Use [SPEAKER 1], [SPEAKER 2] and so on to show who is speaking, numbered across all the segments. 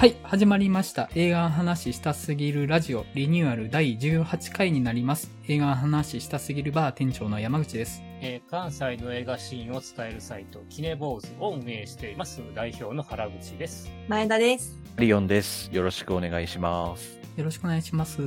[SPEAKER 1] はい、始まりました。映画の話したすぎるラジオリニューアル第18回になります。映画の話したすぎるバー店長の山口です。
[SPEAKER 2] えー関西の映画シーンを伝えるサイト、キネボーズを運営しています、代表の原口です。
[SPEAKER 3] 前田です。
[SPEAKER 4] リオンです。よろしくお願いします。
[SPEAKER 1] よろしくお願いします。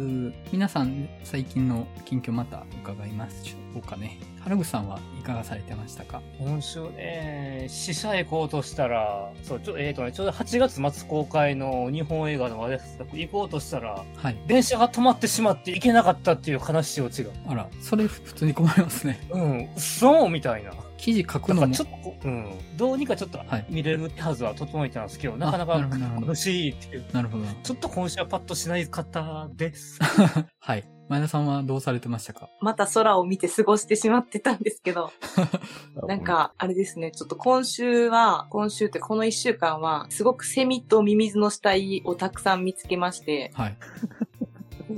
[SPEAKER 1] 皆さん、最近の近況また伺いましょうかね。原口さんはいかがされてましたか？
[SPEAKER 2] 今週ね、死者へ行こうとしたら、そう、ちょ、えっ、とね、ちょうど8月末公開の日本映画の話題作行こうとしたら、
[SPEAKER 1] はい。
[SPEAKER 2] 電車が止まってしまって行けなかったっていう悲しいオチが。
[SPEAKER 1] あら、それ普通に困りますね。
[SPEAKER 2] うん、そうみたいな。
[SPEAKER 1] 記事書くのも
[SPEAKER 2] らちょっとこう、うん、どうにかちょっと
[SPEAKER 1] はい
[SPEAKER 2] 見れるはずは整えてたんですけど、なかな
[SPEAKER 1] あ
[SPEAKER 2] か
[SPEAKER 1] なるほどなるほど
[SPEAKER 2] 苦しいっていう。
[SPEAKER 1] なるほど。
[SPEAKER 2] ちょっと今週はパッとしない方です。
[SPEAKER 1] はい。前田さんはどうされてましたか？
[SPEAKER 3] また空を見て過ごしてしまってたんですけど、なん、か、あれですね、ちょっと今週は、今週ってこの一週間は、すごくセミとミミズの死体をたくさん見つけまして、
[SPEAKER 1] はい。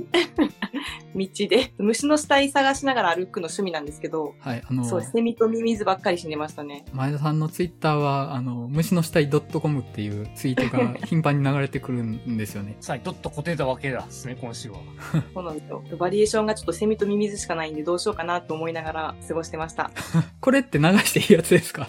[SPEAKER 3] 道で、虫の死体探しながら歩くの趣味なんですけど、
[SPEAKER 1] はい。あの、
[SPEAKER 3] そう、セミとミミズばっかり死んでましたね。
[SPEAKER 1] 前田さんのツイッターは、あの、虫の死体 .com っていうツイートが頻繁に流れてくるんですよね。
[SPEAKER 2] さあ、どっと固定たわけだですね、今週は。
[SPEAKER 3] そうなんですよ。バリエーションがちょっとセミとミミズしかないんでどうしようかなと思いながら過ごしてました。
[SPEAKER 1] これって流していいやつですか？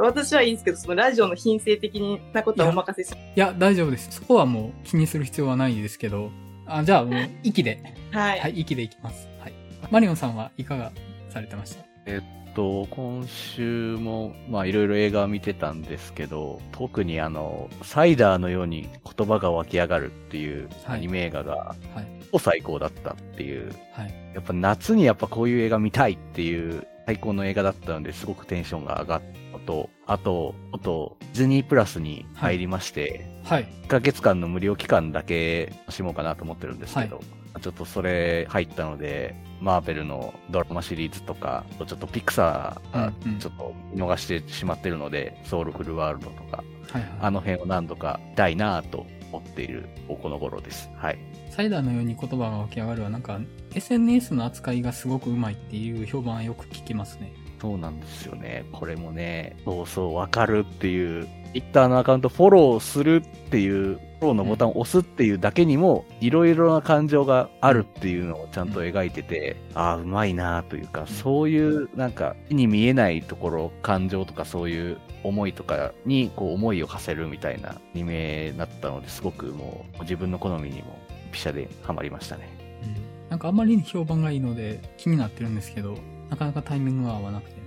[SPEAKER 3] 私はいいんですけど、そのラジオの品性的なことはお任せし
[SPEAKER 1] いや、大丈夫です。そこはもう気にする必要はないですけど。あ、じゃあもう、息で。
[SPEAKER 3] はい。
[SPEAKER 1] はい、息でいきます。はい。マリオンさんはいかがされてました？
[SPEAKER 4] えっと、今週も、まあいろいろ映画を見てたんですけど、特にあの、サイダーのように言葉が湧き上がるっていう
[SPEAKER 1] はい
[SPEAKER 4] アニメ映画が、
[SPEAKER 1] はい。
[SPEAKER 4] 最高だったっていう、
[SPEAKER 1] はい。
[SPEAKER 4] やっぱ夏にやっぱこういう映画見たいっていう最高の映画だったのですごくテンションが上がったのと、あと、あと、ディズニープラスに入りまして、
[SPEAKER 1] はい。
[SPEAKER 4] 1ヶ月間の無料期間だけ楽しもうかなと思ってるんですけど、
[SPEAKER 1] は
[SPEAKER 4] ちょっとそれ入ったので、マーベルのドラマシリーズとか、ちょっとピクサーが
[SPEAKER 1] うんうん
[SPEAKER 4] ちょっと見逃してしまってるので、ソウルフルワールドとか、
[SPEAKER 1] はい、はい。
[SPEAKER 4] あの辺を何度か見たいなと思っているこの頃です。はい。
[SPEAKER 1] サイダーのように言葉が湧き上がるは、なんか、SNS の扱いがすごくうまいっていう評判はよく聞きますね。
[SPEAKER 4] そうなんですよね。これもね、そうそう、わかるっていう、Twitter のアカウントフォローするっていう、フォローのボタンを押すっていうだけにも、いろいろな感情があるっていうのをちゃんと描いてて、ああ、うまいなというか、そういう、なんか、目に見えないところ、感情とかそういう思いとかに、こう、思いを馳せるみたいなアニメだったので、すごくもう、自分の好みにも、ピシャでハマりましたね。
[SPEAKER 1] うん。なんかあんまりに評判がいいので気になってるんですけど、なかなかタイミングが合わなくて、ね、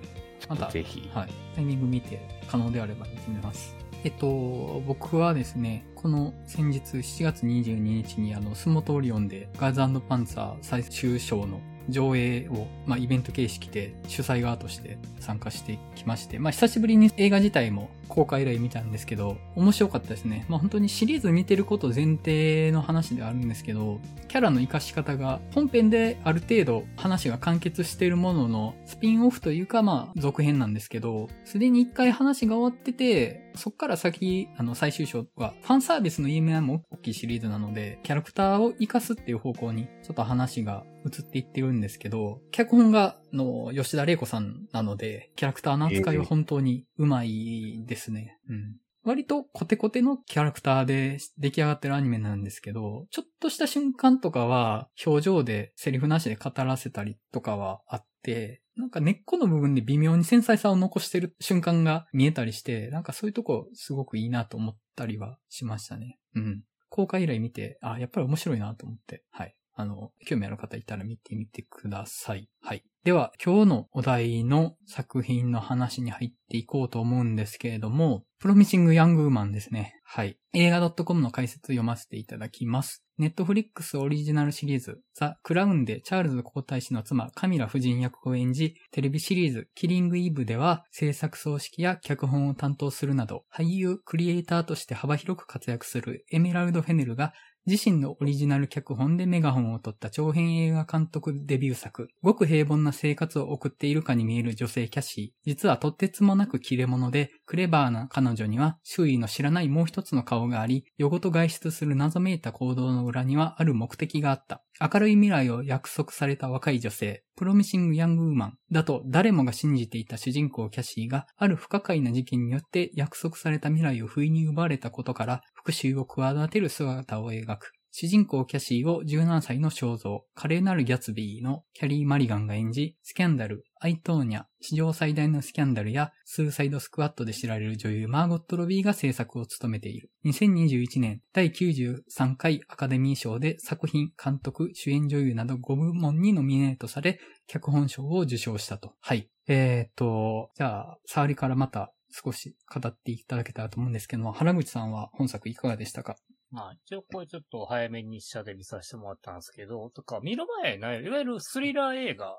[SPEAKER 1] また、
[SPEAKER 4] ぜひ。
[SPEAKER 1] はい。タイミング見て可能であれば見てみます。えっと、僕はですね、この先日7月22日にあの、スモトオリオンでガーズパンツァー最終章の上映を、まあ、イベント形式で主催側として参加してきまして、まあ、久しぶりに映画自体も公開以来見たんですけど、面白かったですね。まあ、本当にシリーズ見てること前提の話ではあるんですけど、キャラの活かし方が本編である程度話が完結してるもののスピンオフというかまあ続編なんですけど、すでに一回話が終わってて、そっから先、あの最終章はファンサービスの意味合いも大きいシリーズなので、キャラクターを活かすっていう方向にちょっと話が移っていってるんですけど、脚本がの吉田玲子さんなので、キャラクターの扱いは本当にうまいですね。うん。割とコテコテのキャラクターで出来上がってるアニメなんですけど、ちょっとした瞬間とかは表情でセリフなしで語らせたりとかはあって、なんか根っこの部分で微妙に繊細さを残してる瞬間が見えたりして、なんかそういうとこすごくいいなと思ったりはしましたね。うん。公開以来見て、あ、やっぱり面白いなと思って、はい。あの、興味ある方いたら見てみてください。はい。では、今日のお題の作品の話に入っていこうと思うんですけれども、プロミシング・ヤング・ウーマンですね。はい。映画 .com の解説を読ませていただきます。ネットフリックスオリジナルシリーズ、ザ・クラウンでチャールズ皇太子の妻、カミラ夫人役を演じ、テレビシリーズ、キリング・イブでは、制作葬式や脚本を担当するなど、俳優、クリエイターとして幅広く活躍するエメラルド・フェネルが、自身のオリジナル脚本でメガホンを取った長編映画監督デビュー作、ごく平凡な生活を送っているかに見える女性キャシー。実はとってつもなく切れ者で、クレバーな彼女には周囲の知らないもう一つの顔があり、夜ごと外出する謎めいた行動の裏にはある目的があった。明るい未来を約束された若い女性、プロミシング・ヤング・ウーマンだと誰もが信じていた主人公キャシーがある不可解な事件によって約束された未来を不意に奪われたことから復讐を企てる姿を描く。主人公キャシーを17歳の肖像、華麗なるギャツビーのキャリー・マリガンが演じ、スキャンダル、アイトーニャ、史上最大のスキャンダルやスーサイドスクワットで知られる女優マーゴット・ロビーが制作を務めている。2021年第93回アカデミー賞で作品、監督、主演女優など5部門にノミネートされ、脚本賞を受賞したと。はい。えー、と、じゃあ、触りからまた少し語っていただけたらと思うんですけども、原口さんは本作いかがでしたか？
[SPEAKER 2] まあ、一応これちょっと早めに試写で見させてもらったんですけど、とか、見る前ないわゆるスリラー映画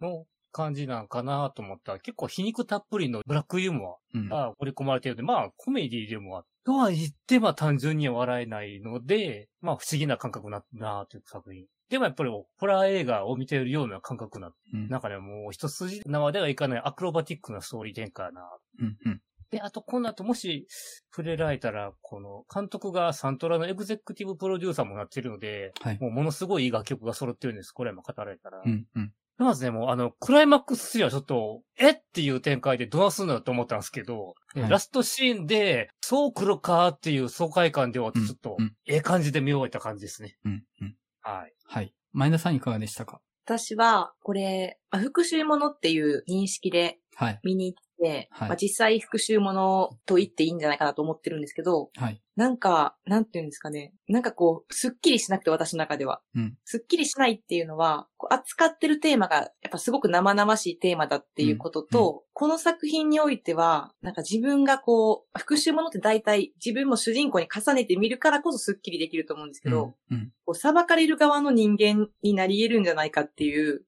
[SPEAKER 2] の感じなんかなと思ったら、結構皮肉たっぷりのブラックユーモアが盛り込まれてるので、うん、まあ、コメディでもあとは言って、まあ単純には笑えないので、まあ不思議な感覚な、なという作品。でもやっぱりホラー映画を見ているような感覚な。うん、なんかね、もう一筋縄ではいかないアクロバティックなストーリー展開な。うんうんで、あと、この後もし触れられたら、この監督がサントラのエグゼクティブプロデューサーもなってるので、はい、もうものすごいいい楽曲が揃ってるんです。これも語られたら。うんうん、まずね、もうあの、クライマックス3はちょっと、えっ？ていう展開でどうすんのと思ったんですけど、はい、ラストシーンで、そう来るかっていう爽快感ではちょっと、ええ感じで見終えた感じですね。うんうん、
[SPEAKER 1] はい。はい。前田さんいかがでしたか？
[SPEAKER 3] 私は、これ、復讐ものっていう認識で見に行っで、はい、まあ、実際復讐ものと言っていいんじゃないかなと思ってるんですけど、はい、なんか、なんていうんですかね。なんかこう、すっきりしなくて私の中では。うん、すっきりしないっていうのは、扱ってるテーマがやっぱすごく生々しいテーマだっていうことと、うん。うん、この作品においては、なんか自分がこう、復讐ものって大体自分も主人公に重ねてみるからこそすっきりできると思うんですけど、うん。うん、こう裁かれる側の人間になり得るんじゃないかっていう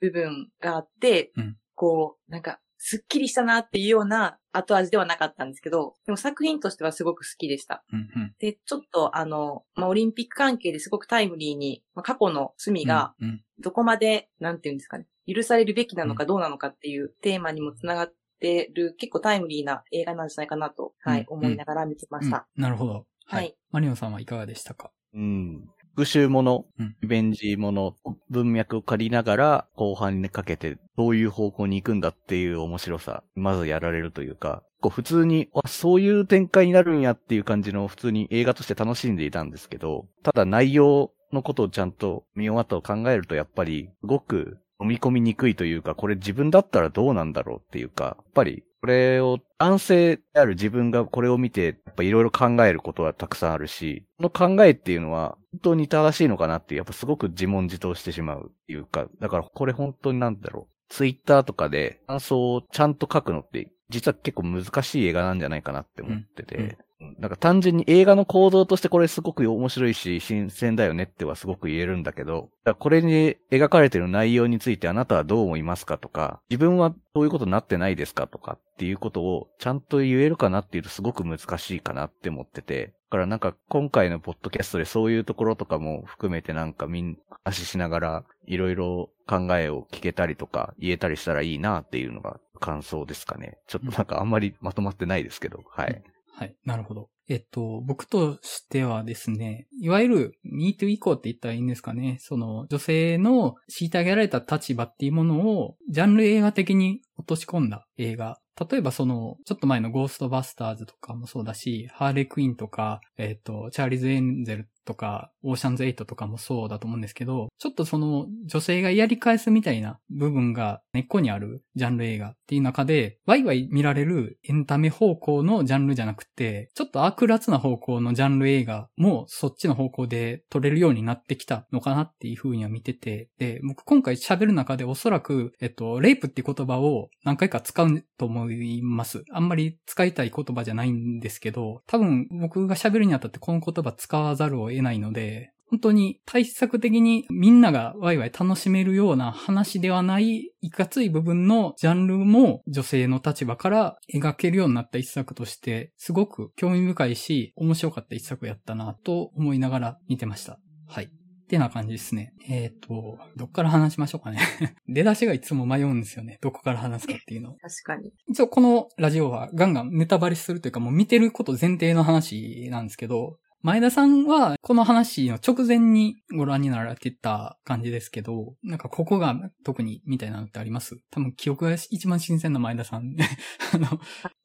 [SPEAKER 3] 部分があって、こう、なんかすっきりしたなっていうような後味ではなかったんですけど、でも作品としてはすごく好きでした。うんうん、で、ちょっとあの、まあ、オリンピック関係ですごくタイムリーに、まあ、過去の罪が、どこまで、うんうん、なんていうんですかね、許されるべきなのかどうなのかっていうテーマにもつながってる、結構タイムリーな映画なんじゃないかなと、はい、うん、思いながら見てました、
[SPEAKER 1] うん、なるほど。はい。はい、マリオンさんはいかがでしたか？
[SPEAKER 4] うん。復讐もの、リベンジもの、文脈を借りながら、後半にかけてどういう方向に行くんだっていう面白さ、まずやられるというか、こう普通に、あ、そういう展開になるんやっていう感じの普通に映画として楽しんでいたんですけど、ただ内容のことをちゃんと見終わったと考えるとやっぱり、すごく飲み込みにくいというか、これ自分だったらどうなんだろうっていうか、やっぱりこれを、男性である自分がこれを見て、やっぱいろいろ考えることはたくさんあるし、この考えっていうのは、本当に正しいのかなってやっぱすごく自問自答してしまうっていうか、だからこれ本当になんだろう。ツイッターとかで感想をちゃんと書くのって、実は結構難しい映画なんじゃないかなって思ってて、なんか単純に映画の構造としてこれすごく面白いし、新鮮だよねってはすごく言えるんだけど、これに描かれてる内容についてあなたはどう思いますかとか、自分はそういうことになってないですかとかっていうことをちゃんと言えるかなっていうとすごく難しいかなって思ってて、だからなんか今回のポッドキャストでそういうところとかも含めてなんかみん、足しながらいろいろ考えを聞けたりとか言えたりしたらいいなっていうのが感想ですかね。ちょっとなんかあんまりまとまってないですけど、はい。
[SPEAKER 1] はい。なるほど。えっと、僕としてはですね、いわゆる MeToo 以降って言ったらいいんですかね。その女性の虐げられた立場っていうものをジャンル映画的に落とし込んだ映画例えばその、ちょっと前のゴーストバスターズとかもそうだし、ハーレクイーンとか、えっ、と、チャーリーズ・エンゼルとか、オーシャンズ8とかもそうだと思うんですけど、ちょっとその女性がやり返すみたいな部分が根っこにあるジャンル映画っていう中で、ワイワイ見られるエンタメ方向のジャンルじゃなくて、ちょっと悪辣な方向のジャンル映画もそっちの方向で撮れるようになってきたのかなっていうふうには見てて、で、僕今回喋る中でおそらく、えっと、レイプって言葉を何回か使うと思います。あんまり使いたい言葉じゃないんですけど、多分僕が喋るにあたってこの言葉使わざるを得ないので、本当に対策的にみんながワイワイ楽しめるような話ではない、いかつい部分のジャンルも女性の立場から描けるようになった一作として、すごく興味深いし、面白かった一作やったなと思いながら見てました。はい。ってな感じですね。えっ、ー、と、どっから話しましょうかね。出だしがいつも迷うんですよね。どこから話すかっていうの。
[SPEAKER 3] 確かに。
[SPEAKER 1] 一応このラジオはガンガンネタバレするというかもう見てること前提の話なんですけど、前田さんは、この話の直前にご覧になられてた感じですけど、なんかここが特にみたいなのってあります？多分記憶が一番新鮮な前田さん。
[SPEAKER 3] あの、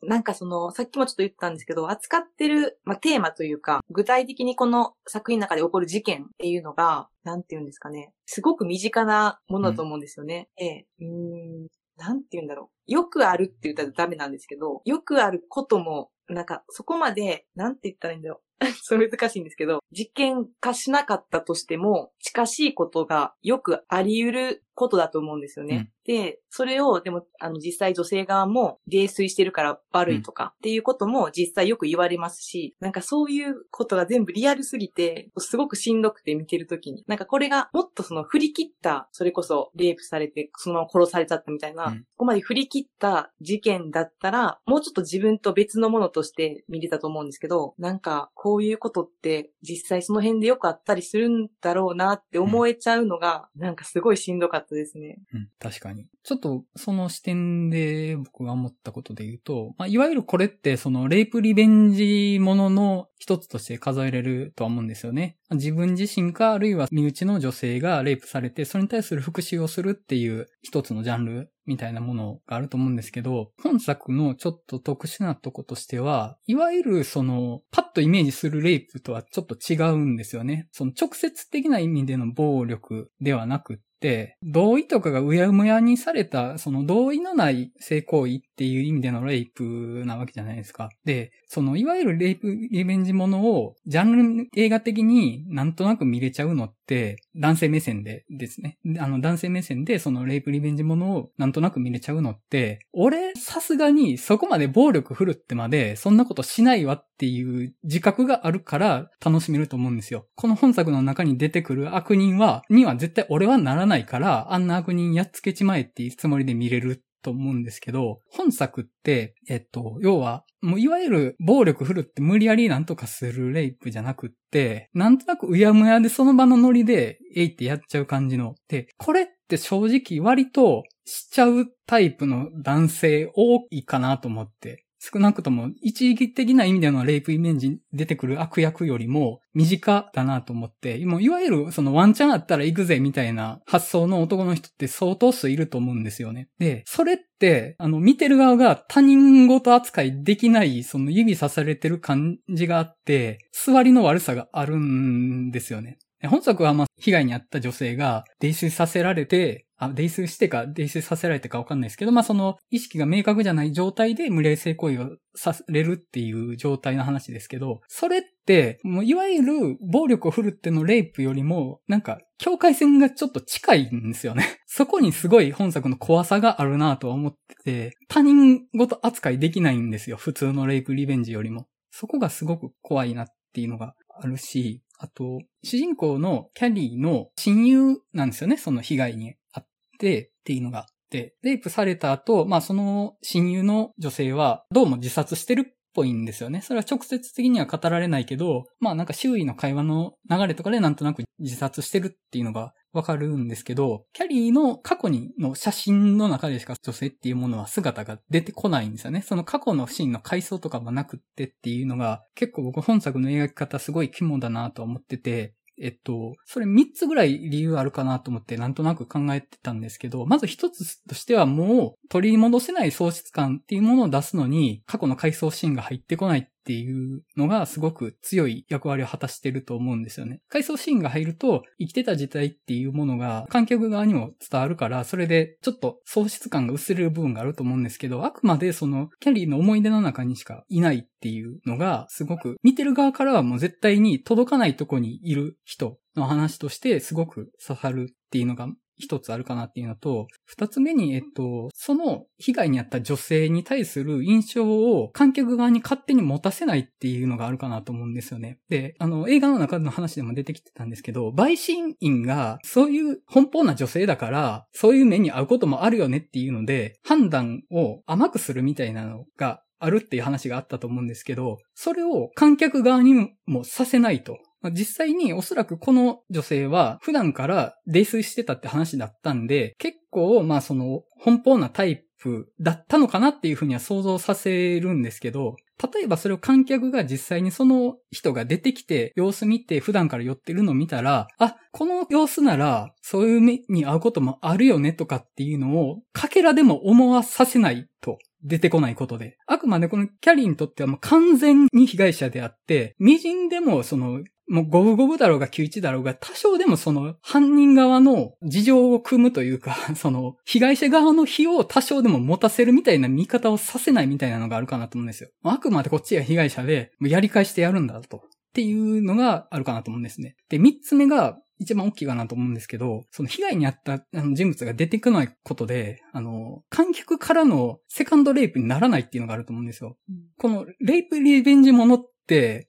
[SPEAKER 3] なんかその、さっきもちょっと言ったんですけど、扱ってる、まあ、テーマというか、具体的にこの作品の中で起こる事件っていうのが、なんて言うんですかね。すごく身近なものだと思うんですよね。うん、ええ。うんなんて言うんだろう。よくあるって言ったらダメなんですけど、よくあることも、なんかそこまで、なんて言ったらいいんだろう。それ難しいんですけど、実験化しなかったとしても、近しいことがよくあり得ることだと思うんですよね。うん、で、それを、でも、あの、実際女性側も泥酔してるから悪いとかっていうことも実際よく言われますし、なんかそういうことが全部リアルすぎて、すごくしんどくて見てるときに、なんかこれがもっとその振り切った、それこそレイプされて、そのまま殺されちゃったみたいな、うん、ここまで振り切った事件だったら、もうちょっと自分と別のものとして見れたと思うんですけど、なんかこういうことって実際その辺でよくあったりするんだろうなって思えちゃうのが、うん、なんかすごいしんどかったですね。
[SPEAKER 1] うん、確かに。ちょっとその視点で僕が思ったことで言うと、まあ、いわゆるこれってそのレイプリベンジものの一つとして数えれるとは思うんですよね。自分自身か、あるいは身内の女性がレイプされて、それに対する復讐をするっていう一つのジャンルみたいなものがあると思うんですけど、本作のちょっと特殊なとことしては、いわゆるその、パッとイメージするレイプとはちょっと違うんですよね。その直接的な意味での暴力ではなくって、同意とかがうやむやにされた、その同意のない性行為っっていう意味でのレイプなわけじゃないですか。で、そのいわゆるレイプリベンジものをジャンル映画的になんとなく見れちゃうのって、男性目線でですね。あの男性目線でそのレイプリベンジものをなんとなく見れちゃうのって、俺さすがにそこまで暴力振るってまでそんなことしないわっていう自覚があるから楽しめると思うんですよ。この本作の中に出てくる悪人は、には絶対俺はならないから、あんな悪人やっつけちまえっていうつもりで見れると思うんですけど、本作って、えっと、要は、もういわゆる暴力振るって無理やりなんとかするレイプじゃなくって、なんとなくうやむやでその場のノリで、えいってやっちゃう感じの。で、これって正直割としちゃうタイプの男性多いかなと思って少なくとも一時的な意味でのレイプイメージに出てくる悪役よりも身近だなと思って、もういわゆるそのワンチャンあったら行くぜみたいな発想の男の人って相当数いると思うんですよね。で、それって、あの、見てる側が他人事扱いできない、その指さされてる感じがあって、座りの悪さがあるんですよね。本作はまあ、被害に遭った女性が泥酔させられて、あ、泥酔してか、泥酔させられてかわかんないですけど、まあその意識が明確じゃない状態で無礼性行為をされるっていう状態の話ですけど、それって、もういわゆる暴力を振るってのレイプよりも、なんか境界線がちょっと近いんですよね。そこにすごい本作の怖さがあるなとは思ってて、他人ごと扱いできないんですよ。普通のレイプリベンジよりも。そこがすごく怖いなっていうのがあるし、あと、主人公のキャリーの親友なんですよね、その被害にあってっていうのがあって、レイプされた後、まあその親友の女性はどうも自殺してるぽいんですよね。それは直接的には語られないけど、まあなんか周囲の会話の流れとかでなんとなく自殺してるっていうのがわかるんですけど、キャリーの過去にの写真の中でしか女性っていうものは姿が出てこないんですよね。その過去のシーンの回想とかもなくってっていうのが結構僕本作の描き方すごい肝だなと思ってて、えっと、それ3つぐらい理由あるかなと思ってなんとなく考えてたんですけど、まず1つとしてはもう取り戻せない喪失感っていうものを出すのに過去の回想シーンが入ってこないっていうのがすごく強い役割を果たしてると思うんですよね。回想シーンが入ると生きてた時代っていうものが観客側にも伝わるから、それでちょっと喪失感が薄れる部分があると思うんですけど、あくまでそのキャリーの思い出の中にしかいないっていうのがすごく見てる側からはもう絶対に届かないとこにいる人の話としてすごく刺さるっていうのが一つあるかなっていうのと、二つ目に、えっと、その被害に遭った女性に対する印象を観客側に勝手に持たせないっていうのがあるかなと思うんですよね。で、あの、映画の中の話でも出てきてたんですけど、陪審員がそういう奔放な女性だから、そういう目に遭うこともあるよねっていうので、判断を甘くするみたいなのがあるっていう話があったと思うんですけど、それを観客側にもさせないと。実際におそらくこの女性は普段から泥酔してたって話だったんで、結構まあその奔放なタイプだったのかなっていうふうには想像させるんですけど、例えばそれを観客が実際にその人が出てきて様子見て普段から寄ってるのを見たら、あ、この様子ならそういう目に遭うこともあるよねとかっていうのをかけらでも思わさせないと。出てこないことで。あくまでこのキャリーにとってはもう完全に被害者であって、微塵でもそのもう五分五分だろうが九一だろうが、多少でもその犯人側の事情を組むというか、その被害者側の非を多少でも持たせるみたいな見方をさせないみたいなのがあるかなと思うんですよ。あくまでこっちが被害者で、やり返してやるんだと。っていうのがあるかなと思うんですね。で、三つ目が、一番大きいかなと思うんですけど、その被害に遭った人物が出てこないことで、あの、観客からのセカンドレイプにならないっていうのがあると思うんですよ。うん、このレイプリベンジものっ、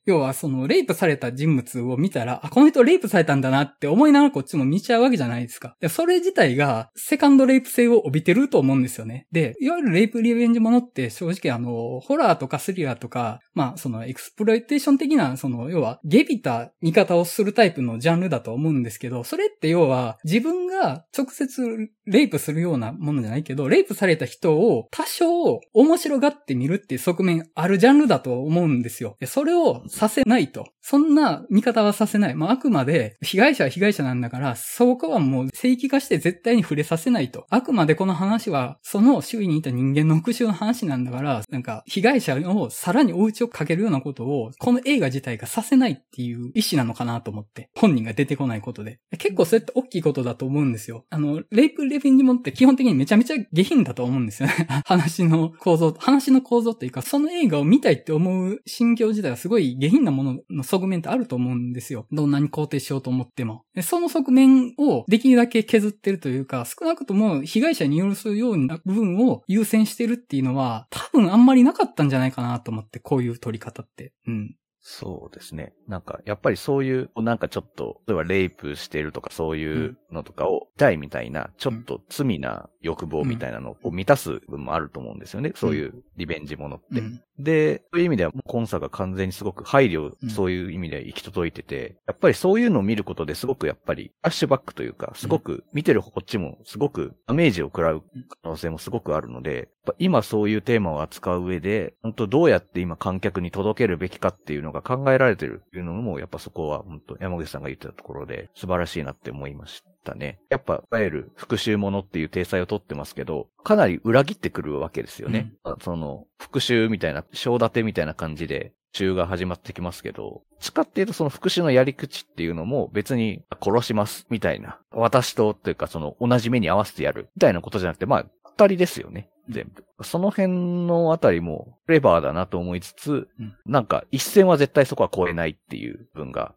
[SPEAKER 1] 要はそのレイプされた人物を見たら、あ、この人レイプされたんだなって思いながらこっちも見ちゃうわけじゃないですか。でそれ自体がセカンドレイプ性を帯びてると思うんですよね。で、いわゆるレイプリベンジものって正直あの、ホラーとかスリラーとか、まあその exploitation 的な、その要は下卑た見方をするタイプのジャンルだと思うんですけど、それって要は自分が直接レイプするようなものじゃないけど、レイプされた人を多少面白がって見るっていう側面あるジャンルだと思うんですよ。それをさせないと。そんな見方はさせない。まあ、あくまで、被害者は被害者なんだから、そこはもう聖域化して絶対に触れさせないと。あくまでこの話は、その周囲にいた人間の復讐の話なんだから、なんか、被害者をさらにお家をかけるようなことを、この映画自体がさせないっていう意思なのかなと思って。本人が出てこないことで。結構それって大きいことだと思うんですよ。あの、レイプレベンジモンって基本的にめちゃめちゃ下品だと思うんですよね。話の構造、話の構造っていうか、その映画を見たいって思う心境自体はすごい下品なものの側面ってあると思うんですよ。どんなに肯定しようと思っても。でその側面をできるだけ削ってるというか、少なくとも被害者に寄すような部分を優先してるっていうのは、多分あんまりなかったんじゃないかなと思って、こういう取り方って。うん。
[SPEAKER 4] そうですね。なんか、やっぱりそういう、なんかちょっと、例えばレイプしてるとかそういうのとかを、痛いみたいな、ちょっと罪な欲望みたいなのを満たす部分もあると思うんですよね。そういうリベンジものって。で、そういう意味では、コンサが完全にすごく配慮、そういう意味で行き届いてて、やっぱりそういうのを見ることですごくやっぱり、アッシュバックというか、すごく見てるこっちもすごくダメージを食らう可能性もすごくあるので、今そういうテーマを扱う上で、本当どうやって今観客に届けるべきかっていうのが考えられてるっていうのも、やっぱそこは本当山口さんが言ってたところで素晴らしいなって思いました。たね。やっぱ、いわゆる復讐ものっていう体裁をとってますけど、かなり裏切ってくるわけですよね。うん、その、復讐みたいな、章立てみたいな感じで、中が始まってきますけど、使っているその復讐のやり口っていうのも別に殺しますみたいな、私とというかその同じ目に合わせてやるみたいなことじゃなくて、まあ、二人ですよね。全部。その辺のあたりも、クレバーだなと思いつつ、うん、なんか一線は絶対そこは超えないっていう部分が、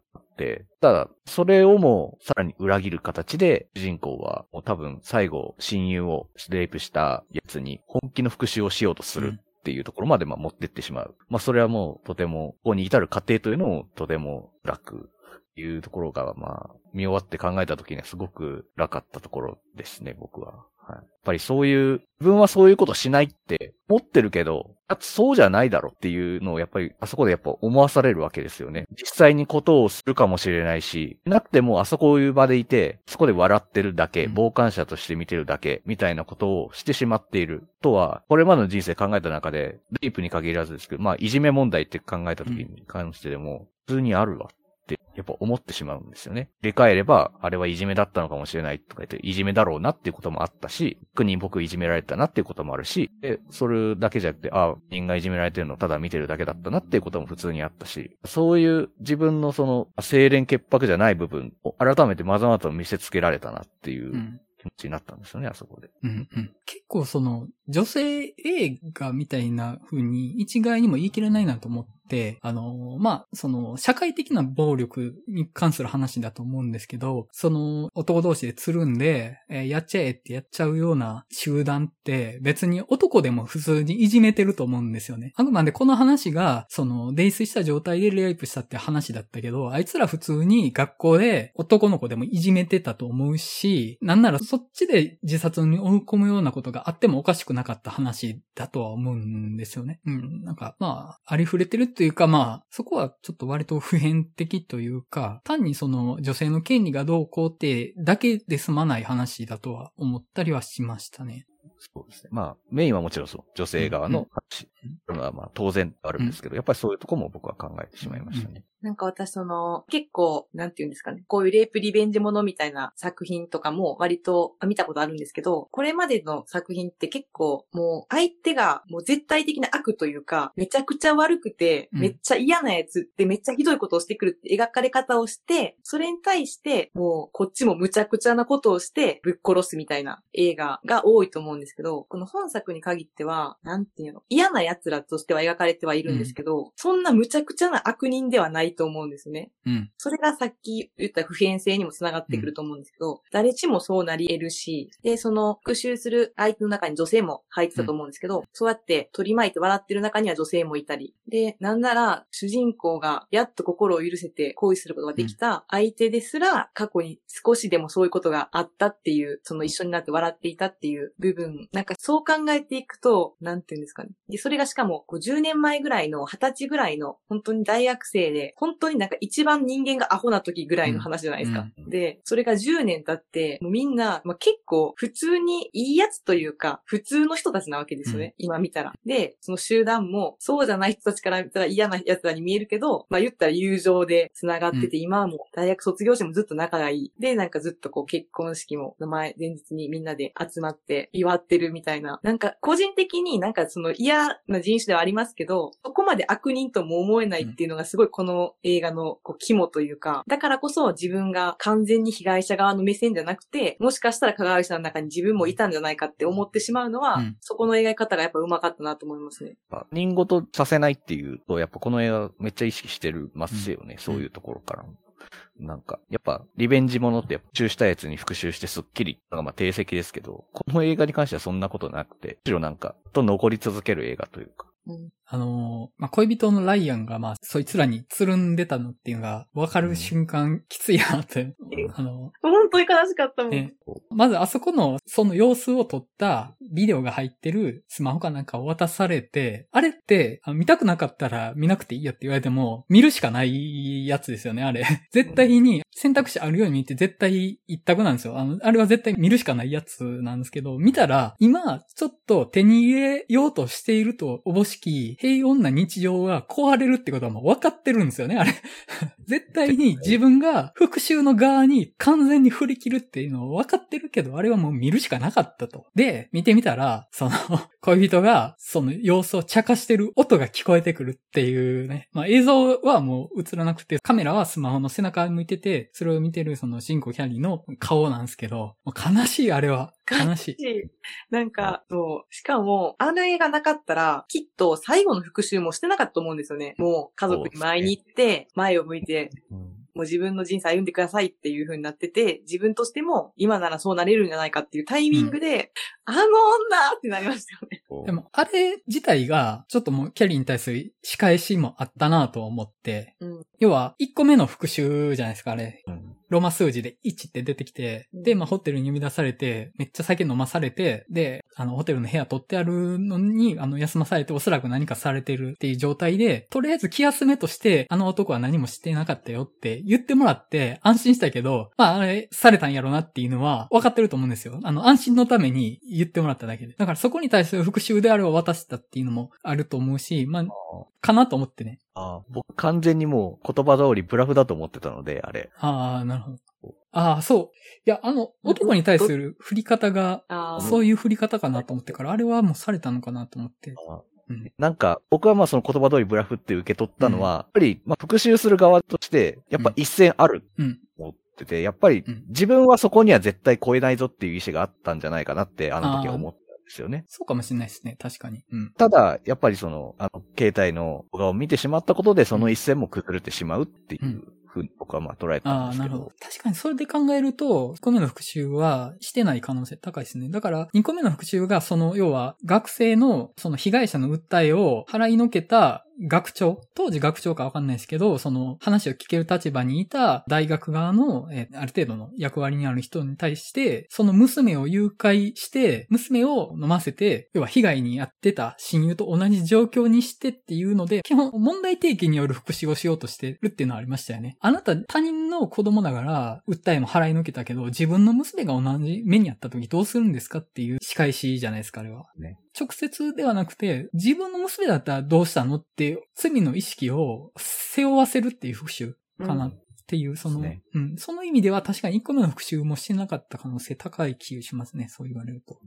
[SPEAKER 4] ただ、それをもさらに裏切る形で、主人公はもう多分最後、親友をレイプしたやつに本気の復讐をしようとするっていうところまでまあ持ってってしまう。まあそれはもうとても、ここに至る過程というのもとても楽いうところが、まあ、見終わって考えた時にはすごく楽かったところですね、僕は。はい、やっぱりそういう、自分はそういうことしないって思ってるけど、そうじゃないだろっていうのをやっぱりあそこでやっぱ思わされるわけですよね。実際にことをするかもしれないし、なくてもあそこいう場でいて、そこで笑ってるだけ、傍観者として見てるだけ、みたいなことをしてしまっている。とは、これまでの人生考えた中で、レイプに限らずですけど、まあいじめ問題って考えた時に関してでも、普通にあるわやっぱ思ってしまうんですよね。で返れば、あれはいじめだったのかもしれないとか言って、いじめだろうなっていうこともあったし、逆に僕いじめられたなっていうこともあるし、で、それだけじゃなくて、ああ、人がいじめられてるのをただ見てるだけだったなっていうことも普通にあったし、そういう自分のその、清廉潔白じゃない部分を改めてまざまざと見せつけられたなっていう、うん気持ちになったんですよね、あそこで。
[SPEAKER 1] うんうん。結構その、女性映画みたいな風に一概にも言い切れないなと思っ、あの、まあ、その、社会的な暴力に関する話だと思うんですけど、その、男同士でつるんで、えー、やっちゃえってやっちゃうような集団って別に男でも普通にいじめてると思うんですよね。あくまでこの話が、その、泥酔した状態でレイプしたって話だったけど、あいつら普通に学校で男の子でもいじめてたと思うし、なんならそっちで自殺に追い込むようなことがあってもおかしくなかった話だとは思うんですよね。うん。なんか、まあ、ありふれてるっていうか、まあ、そこはちょっと割と普遍的というか、単にその女性の権利がどうこうってだけで済まない話だとは思ったりはしましたね。
[SPEAKER 4] そうですね。まあ、メインはもちろんそう、女性側の話というのはまあ当然あるんですけど、やっぱりそういうとこも僕は考えてしまいましたね。
[SPEAKER 3] なんか私その、結構、なんて言うんですかね、こういうレイプリベンジものみたいな作品とかも割と見たことあるんですけど、これまでの作品って結構もう相手がもう絶対的な悪というか、めちゃくちゃ悪くて、めっちゃ嫌なやつってめっちゃひどいことをしてくるって描かれ方をして、それに対してもうこっちもむちゃくちゃなことをしてぶっ殺すみたいな映画が多いと思うんですけど、この本作に限っては、なんていうの、嫌な奴らとしては描かれてはいるんですけど、うん、そんなむちゃくちゃな悪人ではないと思うんですね。うん。それがさっき言った普遍性にもつながってくると思うんですけど、うん、誰しもそうなり得るし、で、その復讐する相手の中に女性も入ってたと思うんですけど、うん、そうやって取り巻いて笑ってる中には女性もいたり、で、なんなら主人公がやっと心を許せて行為することができた相手ですら、過去に少しでもそういうことがあったっていう、その一緒になって笑っていたっていう部分、なんかそう考えていくと、なんていうんですかね。で、それがしかも、こう10年前ぐらいの、20歳ぐらいの、本当に大学生で、本当になんか一番人間がアホな時ぐらいの話じゃないですか。うん、で、それが10年経って、もうみんな、まあ、結構普通にいいやつというか、普通の人たちなわけですよね。うん、今見たら。で、その集団も、そうじゃない人たちから見たら嫌な奴らに見えるけど、まあ言ったら友情で繋がってて、うん、今はもう大学卒業してもずっと仲がいい。で、なんかずっとこう結婚式も名前前日にみんなで集まって祝ってるみたいな。なんか個人的になんかその嫌な人種ではありますけど、そこまで悪人とも思えないっていうのがすごいこの映画のこう肝というか、だからこそ自分が完全に被害者側の目線じゃなくて、もしかしたら加害者の中に自分もいたんじゃないかって思ってしまうのは、うん、そこの描き方がやっぱ上手かったなと思いますね。
[SPEAKER 4] 人事させないっていうと、やっぱこの映画めっちゃ意識してるますよね、うん、そういうところから。なんか、やっぱ、リベンジものって、復讐したやつに復讐してスッキリのがまあ定石ですけど、この映画に関してはそんなことなくて、むしろなんか、と残り続ける映画というか。
[SPEAKER 1] うん、あのまあ、恋人のライアンが、まあ、そいつらにつるんでたのっていうのが、わかる瞬間、うん、きついなって、
[SPEAKER 3] あの本当に悲しかったもん。ね、
[SPEAKER 1] まず、あそこの、その様子を撮ったビデオが入ってるスマホかなんかを渡されて、あれ？って、見たくなかったら見なくていいよって言われても、見るしかないやつですよね、あれ。絶対に選択肢あるように見て絶対一択なんですよ。あの、あれは絶対見るしかないやつなんですけど、見たら、今、ちょっと手に入れようとしているとおぼしき平穏な日常が壊れるってことはもう分かってるんですよね、あれ。絶対に自分が復讐の側に完全に振り切るっていうのを分かってるけど、あれはもう見るしかなかったと。で、見てみたら、その、恋人がその様子を茶化してる音が聞こえてくるっていうね。まあ映像はもう映らなくて、カメラはスマホの背中向いてて、それを見てるそのシンコキャリーの顔なんですけど、悲しいあれは。悲しい。
[SPEAKER 3] なんか、そう。しかも、あの映画なかったら、きっと最後の復讐もしてなかったと思うんですよね。もう家族に前に行って、前を向いて、もう自分の人生歩んでくださいっていう風になってて、自分としても今ならそうなれるんじゃないかっていうタイミングで、うん、あの女ってなりましたよね。
[SPEAKER 1] でも、あれ自体が、ちょっともうキャリーに対する仕返しもあったなと思って、うん、要は、1個目の復讐じゃないですか、あれ。うんロマ数字で1って出てきて、で、まあ、ホテルに呼び出されて、めっちゃ酒飲まされて、で、あの、ホテルの部屋取ってあるのに、あの、休まされて、おそらく何かされてるっていう状態で、とりあえず気休めとして、あの男は何もしてなかったよって言ってもらって、安心したけど、まあ、あれ、されたんやろなっていうのは、分かってると思うんですよ。あの、安心のために言ってもらっただけで。だからそこに対する復讐であれば渡したっていうのもあると思うし、まあ、かなと思ってね。
[SPEAKER 4] ああ、僕完全にもう言葉通りブラフだと思ってたので、あれ。
[SPEAKER 1] ああ、なるほど。ああ、そう。いや、あの、男に対する振り方が、そういう振り方かなと思ってから、あれはもうされたのかなと思って。
[SPEAKER 4] うん、なんか、僕はまあその言葉通りブラフって受け取ったのは、うん、やっぱり、まあ復讐する側として、やっぱ一線ある。うん。思ってて、やっぱり自分はそこには絶対超えないぞっていう意志があったんじゃないかなって、あの時は思っですよね。
[SPEAKER 1] そうかもしれないですね。確かに。
[SPEAKER 4] うん。ただ、やっぱりその、あの、携帯の動画を見てしまったことで、その一線も崩れてしまうっていう。うんふうに僕はまあ捉えたんですけど。ああ、なるほど。
[SPEAKER 1] 確かにそれで考えると、1個目の復習はしてない可能性高いですね。だから、2個目の復習が、その、要は、学生の、その被害者の訴えを払いのけた学長、当時学長かわかんないですけど、その話を聞ける立場にいた大学側の、え、ある程度の役割にある人に対して、その娘を誘拐して、娘を飲ませて、要は被害に遭ってた親友と同じ状況にしてっていうので、基本問題提起による復讐をしようとしてるっていうのはありましたよね。あなた他人の子供だから訴えも払いのけたけど、自分の娘が同じ目にあった時どうするんですかっていう仕返しじゃないですか、あれは。ね。直接ではなくて、自分の娘だったらどうしたのって罪の意識を背負わせるっていう復讐かなっていう、その、ね、うん、その意味では確かに1個目の復讐もしてなかった可能性高い気がしますね、そう言われると。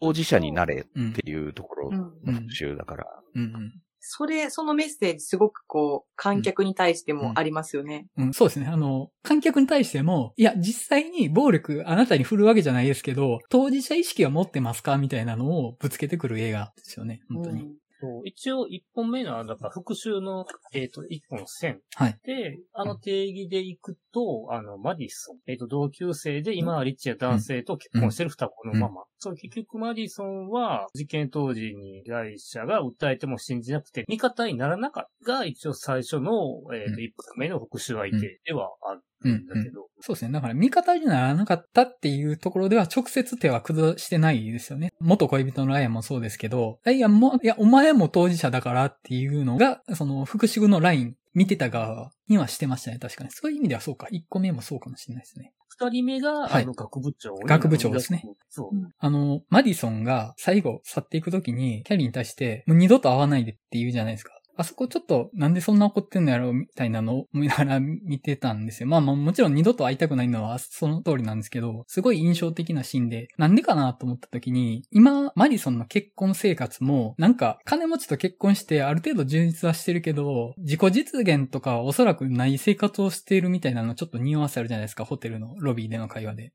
[SPEAKER 4] 当事者になれっていうところの復讐だから。うん、うん、
[SPEAKER 3] うんそれ、そのメッセージすごくこう、観客に対してもありますよね、
[SPEAKER 1] うん、うん。そうですね。あの、観客に対しても、いや、実際に暴力あなたに振るわけじゃないですけど、当事者意識は持ってますかみたいなのをぶつけてくる映画ですよね。本当に。うん
[SPEAKER 2] そう一応一本目の、だから復習の、えっ、ー、と、一本線。はい。で、あの定義でいくと、あの、マディソン。えっ、ー、と、同級生で、今はリッチや男性と結婚してる双子のママ。うん、そう、結局マディソンは、事件当時に被害者が訴えても信じなくて、味方にならなかったが、一応最初の、えっ、ー、と、一本目の復習相手ではある。んだけど、うん
[SPEAKER 1] そうですね。だから味方にならなかったっていうところでは直接手は崩してないですよね。元恋人のライアンもそうですけど、ライアンも、いや、お前も当事者だからっていうのが、その復讐のライン見てた側にはしてましたね。確かに。そういう意味ではそうか。1個目もそうかもしれないですね。
[SPEAKER 2] 二人目が、はい、あの、学部長。
[SPEAKER 1] 学部長ですね。そう。あの、マディソンが最後去っていくときに、キャリーに対して、もう二度と会わないでって言うじゃないですか。あそこちょっとなんでそんな怒ってんのやろうみたいなのを見ながら見てたんですよ。まあまあもちろん二度と会いたくないのはその通りなんですけど、すごい印象的なシーンで、なんでかなと思った時に、今、マリソンの結婚生活も、なんか金持ちと結婚してある程度充実はしてるけど、自己実現とかおそらくない生活をしているみたいなのちょっと匂わせあるじゃないですか、ホテルのロビーでの会話で。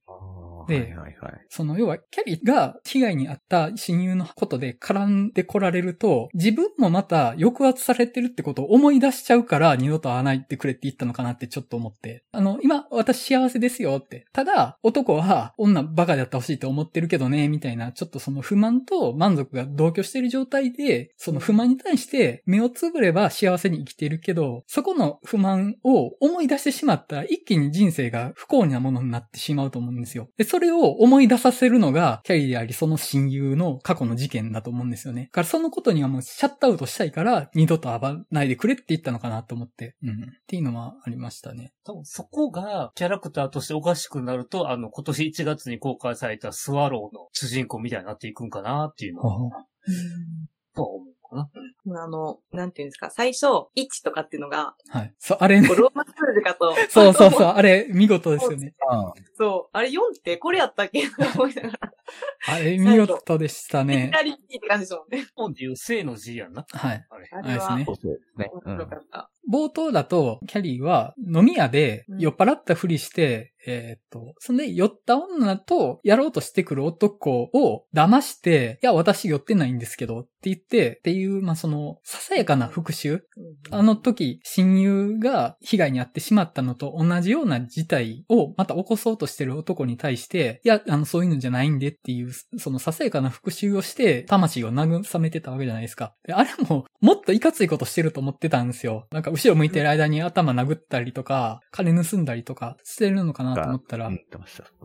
[SPEAKER 1] で、はいはいはい、その要はキャリーが被害に遭った親友のことで絡んでこられると、自分もまた抑圧されてるってことを思い出しちゃうから二度と会わないってくれって言ったのかなってちょっと思って。あの、今私幸せですよって。ただ、男は女バカであってほしいと思ってるけどね、みたいな、ちょっとその不満と満足が同居してる状態で、その不満に対して目をつぶれば幸せに生きてるけど、そこの不満を思い出してしまったら一気に人生が不幸なものになってしまうと思うんですよ。で、それを思い出させるのが、キャリーであり、その親友の過去の事件だと思うんですよね。だからそのことにはもうシャットアウトしたいから、二度と会わないでくれって言ったのかなと思って、うん。っていうのはありましたね。
[SPEAKER 2] 多分そこが、キャラクターとしておかしくなると、あの、今年1月に公開されたスワローの主人公みたいになっていくんかなっていうのは、とは思う。か
[SPEAKER 3] な。あの、なんていうんですか、最初、1とかっていうのが、
[SPEAKER 1] はい。そう、あれね。
[SPEAKER 3] ローマ数字かと。
[SPEAKER 1] そうそうそう、あれ、見事ですよね。
[SPEAKER 3] そう。あれ4ってこれやったっけ？思いながら。
[SPEAKER 1] あれ、見事でしたね。
[SPEAKER 3] 左って感じですもんね。
[SPEAKER 2] 本っていう正の字やんな。
[SPEAKER 1] はい。あ
[SPEAKER 3] れ。あれですね。そうですね。
[SPEAKER 1] 面白かった。冒頭だと、キャリーは飲み屋で酔っ払ったふりして、うん、えー、っと、そんで酔った女とやろうとしてくる男を騙して、いや、私酔ってないんですけどって言って、っていう、まあ、その、ささやかな復讐、うん、あの時、親友が被害に遭ってしまったのと同じような事態をまた起こそうとしてる男に対して、いや、あの、そういうのじゃないんでっていう、そのささやかな復讐をして、魂を慰めてたわけじゃないですか。で、あれも、もっといかついことしてると思ってたんですよ。なんか、後ろ向いてる間に頭殴ったりとか、金盗んだりとかしてるのかなと思ったら、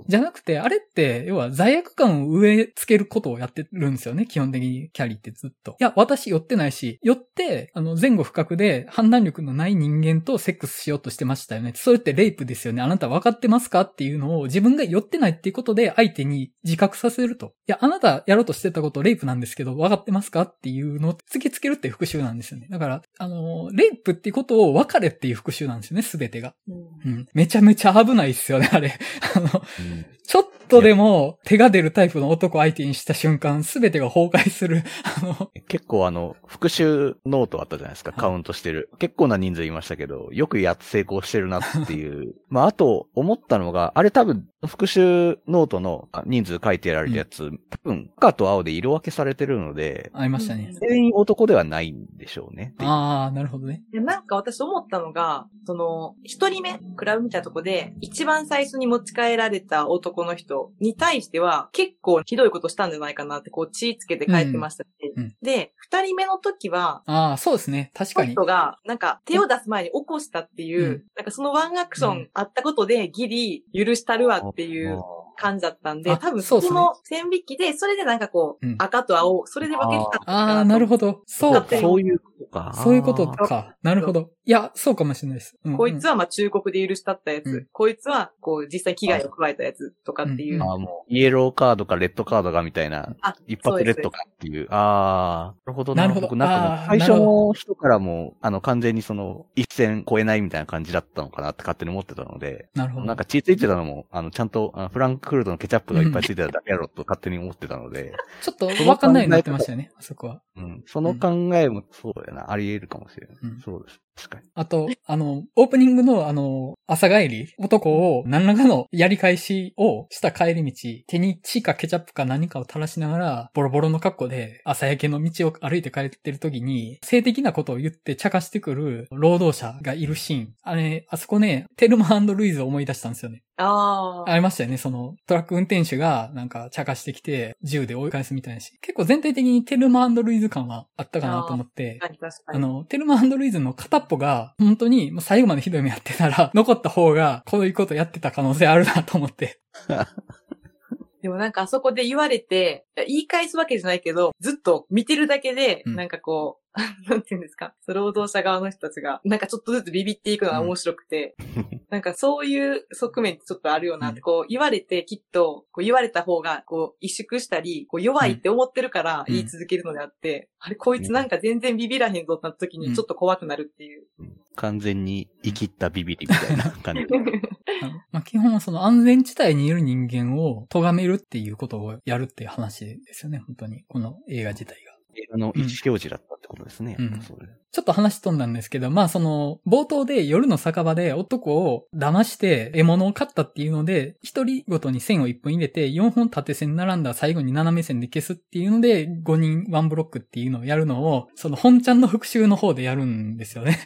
[SPEAKER 1] じゃなくて、あれって、要は罪悪感を植え付けることをやってるんですよね、基本的にキャリーってずっと。いや、私寄ってないし、寄って、あの、前後不覚で判断力のない人間とセックスしようとしてましたよね。それってレイプですよね。あなた分かってますか？っていうのを自分が寄ってないっていうことで相手に自覚させると。いや、あなたやろうとしてたことレイプなんですけど、分かってますかっていうのを突きつけるって復讐なんですよね。だから、あの、レイプっていうことを分かれっていう復讐なんですよね、すべてが、うん。うん。めちゃめちゃ危ないっすよね、あれ。あの、うん、ちょっとでも手が出るタイプの男相手にした瞬間、すべてが崩壊する。あの、
[SPEAKER 4] 結構あの、復讐ノートあったじゃないですか、カウントしてる。結構な人数いましたけど、よくやって成功してるなっていう。まあ、あと、思ったのが、あれ多分、復讐ノートの人数書いてられたやつ、うん、多分赤と青で色分けされてるので、
[SPEAKER 1] ありましたね。
[SPEAKER 4] 全員男ではないんでしょうね。
[SPEAKER 1] ああ、なるほどね。
[SPEAKER 3] なんか私思ったのが、その、一人目、クラブ見たとこで、一番最初に持ち帰られた男の人に対しては、結構ひどいことしたんじゃないかなって、こう、血つけて帰ってましたし、うん、で、二人目の時は、
[SPEAKER 1] ああ、そうですね。確かに。
[SPEAKER 3] 人が、なんか、手を出す前に起こしたっていう、うん、なんかそのワンアクションあったことで、ギリ許したるわっていう感じだったんで、多分その線引きで、それでなんかこう、赤と青、それで分けてた
[SPEAKER 1] ああ、なるほど。そう。
[SPEAKER 4] そういうことか。
[SPEAKER 1] そういうことか。なるほど。いや、そうかもしれないです。
[SPEAKER 3] うんうん、こいつはまあ忠告で許したったやつ、うん、こいつはこう実際危害を加えたやつとかっていう。
[SPEAKER 4] ああ、もう、イエローカードかレッドカードかみたいな、一発レッドかっていう。ああ、なるほどな。なるほど。僕なんか最初の人からも、あの、完全にその、一線超えないみたいな感じだったのかなって勝手に思ってたので、
[SPEAKER 1] なるほど。
[SPEAKER 4] なんか血ついてたのも、あの、ちゃんと、あのフランクフルトのケチャップがいっぱいついてただけやろと勝手に思ってたので。
[SPEAKER 1] ちょっとわかんないようになってましたよね、あそこは。
[SPEAKER 4] うん。その考えもそうだよな、あり得るかもしれない。うん、そうです。確かに。
[SPEAKER 1] あと、あの、オープニングのあの、朝帰り、男を何らかのやり返しをした帰り道、手に血かケチャップか何かを垂らしながら、ボロボロの格好で朝焼けの道を歩いて帰ってる時に、性的なことを言って茶化してくる労働者がいるシーン。あれ、あそこね、テルマルイズを思い出したんですよね。
[SPEAKER 3] あ
[SPEAKER 1] あ。ありましたよね。その、トラック運転手がなんか茶化してきて、銃で追い返すみたいなし。結構全体的にテルマルイズ感はあったかなと思って、あの、テルマルイズの片っぽが、本当に最後までひどい目やってたら、残った方が、こういうことやってた可能性あるなと思って。
[SPEAKER 3] でもなんかあそこで言われて、言い返すわけじゃないけど、ずっと見てるだけで、なんかこう、なんて言うんですか、労働者側の人たちが、なんかちょっとずつビビっていくのが面白くて、うん、なんかそういう側面ってちょっとあるよなって、こう言われてきっと、こう言われた方が、こう萎縮したり、こう弱いって思ってるから言い続けるのであって、うん、あれ、こいつなんか全然ビビらへんぞってなった時にちょっと怖くなるっていう。
[SPEAKER 4] うん、完全に生きったビビりみたいな感じ。
[SPEAKER 1] まあ、基本はその安全地帯にいる人間を咎めるっていうことをやるっていう話ですよね、本当に。この映画自体が。
[SPEAKER 4] 映画の意思表示だったことですね。うん、
[SPEAKER 1] ちょっと話飛んだんですけど、まあその、冒頭で夜の酒場で男を騙して獲物を買ったっていうので、一人ごとに線を一本入れて、4本縦線並んだ最後に斜め線で消すっていうので、5人ワンブロックっていうのをやるのを、その本ちゃんの復習の方でやるんですよね。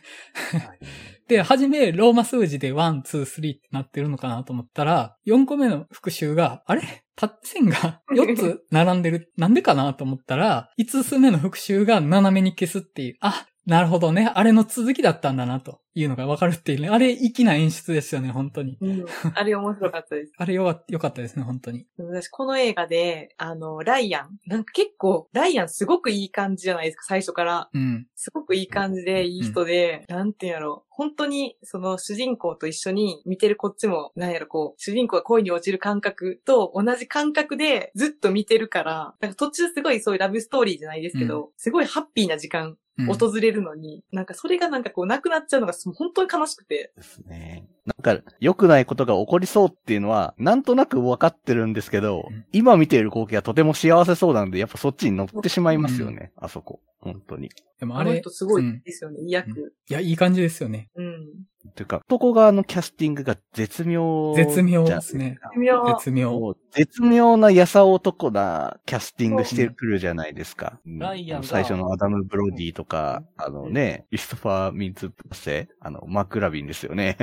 [SPEAKER 1] で、はじめ、ローマ数字で1、2、3ってなってるのかなと思ったら、4個目の復習が、あれ？縦線が 4つ並んでる。なんでかなと思ったら、5つ目の復習が斜めに消すっていう。あ、なるほどね。あれの続きだったんだなと。いうのがわかるっていうね。あれ、粋な演出ですよね、本当に。
[SPEAKER 3] うん。あれ面白かったです。
[SPEAKER 1] あれよよかったですね、本当に。
[SPEAKER 3] 私、この映画で、あの、ライアン。なんか結構、ライアンすごくいい感じじゃないですか、最初から。
[SPEAKER 1] うん。
[SPEAKER 3] すごくいい感じで、いい人で、うん、なんていうんやろ。本当に、その主人公と一緒に見てるこっちも、なんやろ、こう、主人公が恋に落ちる感覚と同じ感覚でずっと見てるから、なんか途中すごいそういうラブストーリーじゃないですけど、うん、すごいハッピーな時間訪れるのに、うん、なんかそれがなんかこうなくなっちゃうのが本当に悲しくて。
[SPEAKER 4] ですね。なんか良くないことが起こりそうっていうのは、なんとなく分かってるんですけど、うん、今見ている光景はとても幸せそうなんで、やっぱそっちに乗ってしまいますよね、あそこ。本当に。
[SPEAKER 3] でもあれ。あすごいですよね、いい役。
[SPEAKER 1] いや、いい感じですよね。
[SPEAKER 3] うん。
[SPEAKER 4] というか、男側のキャスティングが絶妙。
[SPEAKER 1] 絶妙ですね。
[SPEAKER 3] 絶妙。
[SPEAKER 1] 絶妙。
[SPEAKER 4] 絶妙なやさ男なキャスティングしてくるじゃないですか。
[SPEAKER 2] ライアン
[SPEAKER 4] 最初のアダム・ブロディとか、あのね、クリストファー・ミンツ・プラッセ、あの、マクラビンですよね。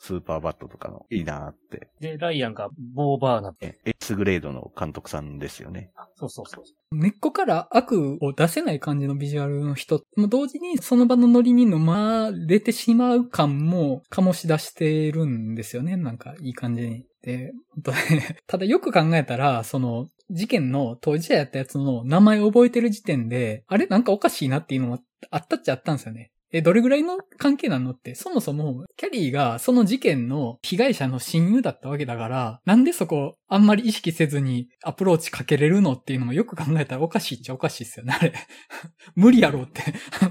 [SPEAKER 4] スーパーバッドとかのいいなって。
[SPEAKER 2] で、ライアンがボー・バーナム
[SPEAKER 4] エイスグレードの監督さんですよね。
[SPEAKER 2] そうそうそう。
[SPEAKER 1] 根っこから悪を出せない感じのビジュアルの人も同時にその場のノリに飲まれてしまう感も醸し出してるんですよね。なんかいい感じに。で、本当ね、ただよく考えたら、その、事件の当事者やったやつの名前を覚えてる時点で、あれ？なんかおかしいなっていうのもあったっちゃあったんですよね。え、どれぐらいの関係なのって、そもそも、キャリーがその事件の被害者の親友だったわけだから、なんでそこ、あんまり意識せずにアプローチかけれるのっていうのもよく考えたらおかしいっちゃおかしいっすよね、あれ。無理やろうって。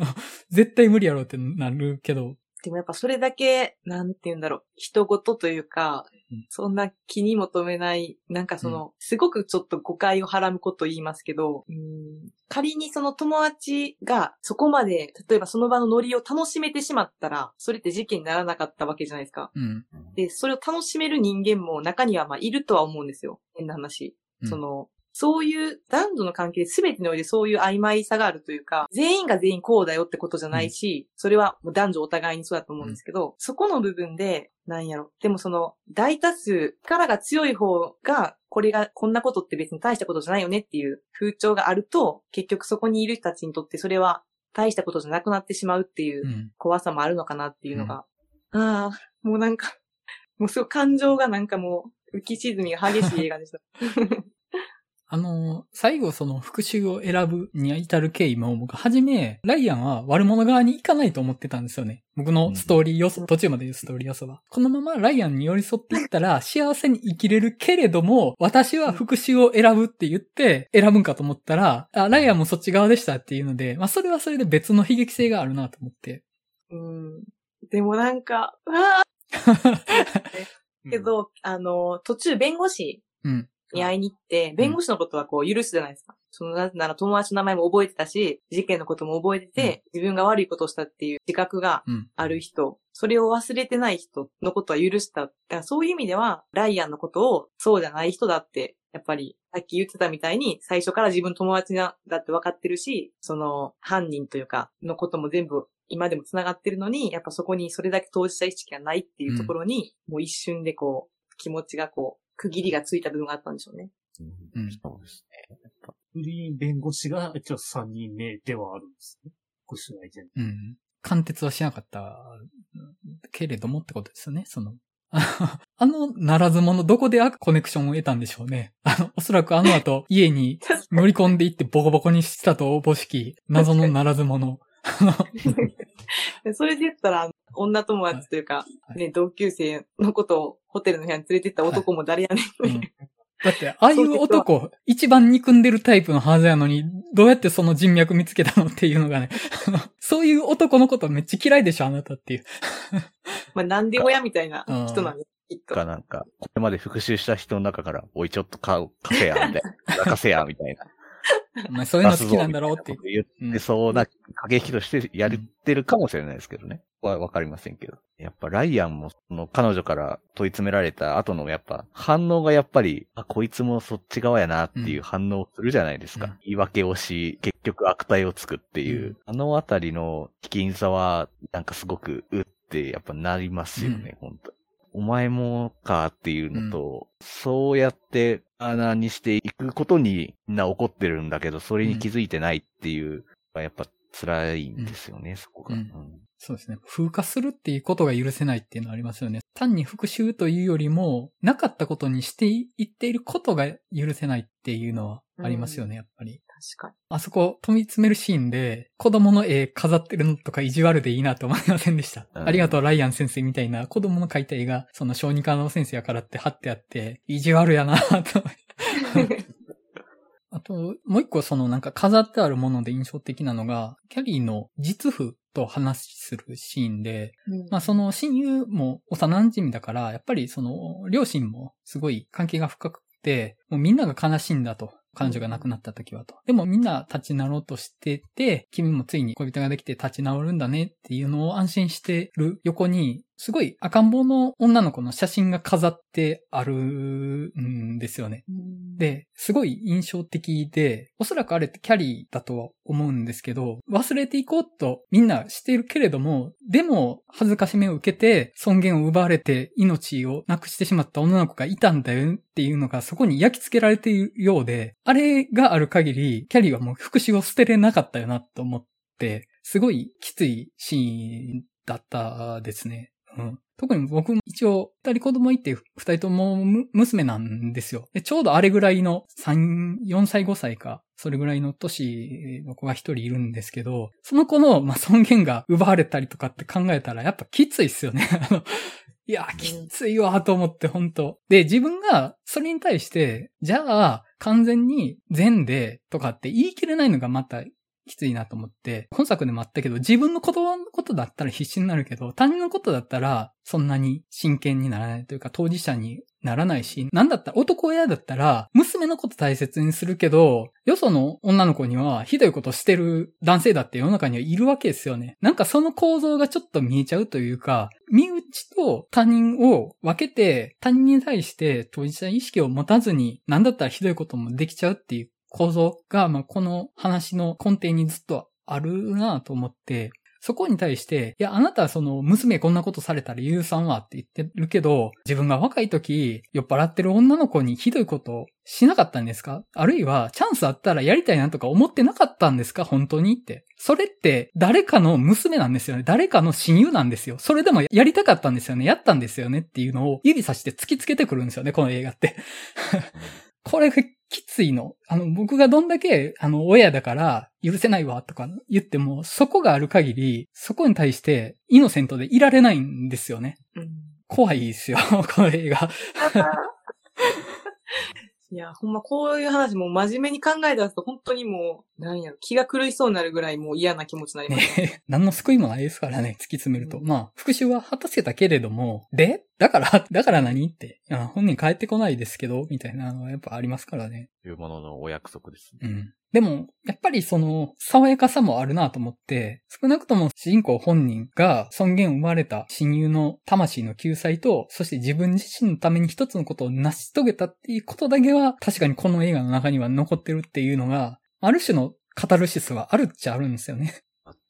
[SPEAKER 1] 絶対無理やろうってなるけど、
[SPEAKER 3] でもやっぱそれだけ、なんて言うんだろう、人事というか、そんな気にも留めない、なんかその、うん、すごくちょっと誤解をはらむこと言いますけど、うん、仮にその友達がそこまで、例えばその場のノリを楽しめてしまったら、それって事件にならなかったわけじゃないですか。うん、で、それを楽しめる人間も中にはまあいるとは思うんですよ。変な話。その、そういう男女の関係全てにおいてそういう曖昧さがあるというか、全員が全員こうだよってことじゃないし、それはもう男女お互いにそうだと思うんですけど、そこの部分で、なんやろ。でもその、大多数、力が強い方が、これが、こんなことって別に大したことじゃないよねっていう風潮があると、結局そこにいる人たちにとってそれは大したことじゃなくなってしまうっていう怖さもあるのかなっていうのが。うん、ああ、もうなんか、もうすごい感情がなんかもう浮き沈みが激しい映画でした。
[SPEAKER 1] あの、最後その復讐を選ぶに至る経緯も僕はじめ、ライアンは悪者側に行かないと思ってたんですよね。僕のストーリー要素、途中まで言うストーリー要素は。このままライアンに寄り添っていったら幸せに生きれるけれども、私は復讐を選ぶって言って選ぶんかと思ったら、あ、ライアンもそっち側でしたっていうので、まあそれはそれで別の悲劇性があるなと思って。
[SPEAKER 3] うん。でもなんか、わ けど、あの、途中弁護士。うんに会いに行って、弁護士のことはこう許すじゃないですか。その、なぜなら友達の名前も覚えてたし、事件のことも覚えてて、自分が悪いことをしたっていう自覚がある人、それを忘れてない人のことは許した。だからそういう意味では、ライアンのことをそうじゃない人だって、やっぱり、さっき言ってたみたいに、最初から自分友達だって分かってるし、その、犯人というか、のことも全部今でも繋がってるのに、やっぱそこにそれだけ当事者意識がないっていうところに、うん、もう一瞬でこう、気持ちがこう、区切りがついた部分があったんでしょうね。
[SPEAKER 2] うん。そうですね。フリー弁護士が一応3人目ではあるんですね。復讐相手に。
[SPEAKER 1] うん。貫徹はしなかったけれどもってことですよね。その、あの、ならず者、どこでコネクションを得たんでしょうね。あの、おそらくあの後、家に 乗り込んでいってボコボコにしたとおぼしき、謎のならず者。
[SPEAKER 3] それで言ったら、女友達というか、ね、同級生のことをホテルの部屋に連れてった男も誰やねん、うん、
[SPEAKER 1] だって、ああいう男、一番憎んでるタイプのはずやのに、どうやってその人脈見つけたのっていうのがね、そういう男のことめっちゃ嫌いでしょ、あなたっていう。
[SPEAKER 3] まあ、なんで親みたいな人なんです。
[SPEAKER 4] きっと。かなんか、これまで復習した人の中から、おいちょっと買う、貸せや、みたいな。泣かせや、みたいな。
[SPEAKER 1] お前そういうの好きなんだろうって
[SPEAKER 4] 言ってそうな過激としてやってるかもしれないですけどね。はわかりませんけど。やっぱライアンも、その彼女から問い詰められた後のやっぱ反応がやっぱり、あ、こいつもそっち側やなっていう反応をするじゃないですか。うん、言い訳をし、結局悪態をつくっていう。うん、あのあたりの危険さは、なんかすごく、うってやっぱなりますよね、うん、本当お前もかっていうのと、うん、そうやって穴にしていくことにみんな怒ってるんだけど、それに気づいてないっていう、うん、やっぱ辛いんですよね、うん、そこが、うん。
[SPEAKER 1] そうですね。風化するっていうことが許せないっていうのはありますよね。単に復讐というよりも、なかったことにしていっていることが許せないっていうのはありますよね、やっぱり。
[SPEAKER 3] 確かに。
[SPEAKER 1] あそこ、飛び詰めるシーンで、子供の絵飾ってるのとか意地悪でいいなと思いませんでした。うん、ありがとう、ライアン先生みたいな子供の描いた絵が、その小児科の先生やからって貼ってあって、意地悪やなと。あと、もう一個そのなんか飾ってあるもので印象的なのが、キャリーの実父と話するシーンで、うん、まあその親友も幼馴染だから、やっぱりその両親もすごい関係が深くて、もうみんなが悲しいんだと。彼女が亡くなった時はと。でもみんな立ち直ろうとしてて、君もついに恋人ができて立ち直るんだねっていうのを安心してる横に、すごい赤ん坊の女の子の写真が飾ってあるんですよね。で、すごい印象的で、おそらくあれってキャリーだとは思うんですけど、忘れていこうとみんなしているけれども、でも恥ずかしめを受けて尊厳を奪われて命をなくしてしまった女の子がいたんだよっていうのがそこに焼き付けられているようで、あれがある限り、キャリーはもう復讐を捨てれなかったよなと思って、すごいきついシーンだったですね。うん。特に僕も一応、二人子供いて二人とも娘なんですよ。で、ちょうどあれぐらいの三、四歳五歳か、それぐらいの年の子が一人いるんですけど、その子の、まあ、尊厳が奪われたりとかって考えたら、やっぱきついっすよね。あの、いや、きついわ、と思って、本当で、自分が、それに対して、じゃあ、完全に善で、とかって言い切れないのがまたきついなと思って、本作でもあったけど、自分の言葉のことだったら必死になるけど、他人のことだったら、そんなに真剣にならないというか、当事者にならないし、なんだったら男親だったら、娘のこと大切にするけど、よその女の子にはひどいことしてる男性だって世の中にはいるわけですよね。なんかその構造がちょっと見えちゃうというか、身内と他人を分けて、他人に対して当事者意識を持たずに、なんだったらひどいこともできちゃうっていう構造が、まあ、この話の根底にずっとあるなと思って、そこに対して、いや、あなたはその、娘こんなことされたら言うさんはって言ってるけど、自分が若い時、酔っ払ってる女の子にひどいことしなかったんですか？あるいは、チャンスあったらやりたいなとか思ってなかったんですか？本当にって。それって、誰かの娘なんですよね。誰かの親友なんですよ。それでもやりたかったんですよね。やったんですよねっていうのを指さして突きつけてくるんですよね、この映画って これきついの。あの、僕がどんだけ、あの、親だから許せないわとか言っても、そこがある限り、そこに対してイノセントでいられないんですよね。うん、怖いですよ、この映画。
[SPEAKER 3] いや、ほんまこういう話も真面目に考えたと本当にもう、なんやろ、気が狂いそうになるぐらいもう嫌な気持ちになります。
[SPEAKER 1] ね、何の救いもないですからね、突き詰めると。うん、まあ、復讐は果たせたけれども、で？だから、だから何って。本人帰ってこないですけど、みたいなのはやっぱありますからね。
[SPEAKER 4] いうもののお約束です、
[SPEAKER 1] ね。うん。でも、やっぱりその、爽やかさもあるなと思って、少なくとも主人公本人が尊厳を生まれた親友の魂の救済と、そして自分自身のために一つのことを成し遂げたっていうことだけは、確かにこの映画の中には残ってるっていうのが、ある種のカタルシスはあるっちゃあるんですよね。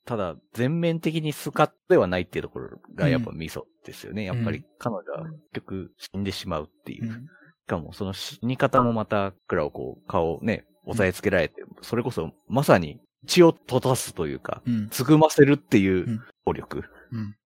[SPEAKER 4] ただ、全面的にスカッではないっていうところがやっぱミソですよね。うん、やっぱり彼女は結局死んでしまうっていう。うん、しかもその死に方もまた、クラをこう、顔をね、押さえつけられて、それこそまさに血を閉ざすというか、うん、つぐませるっていう暴力、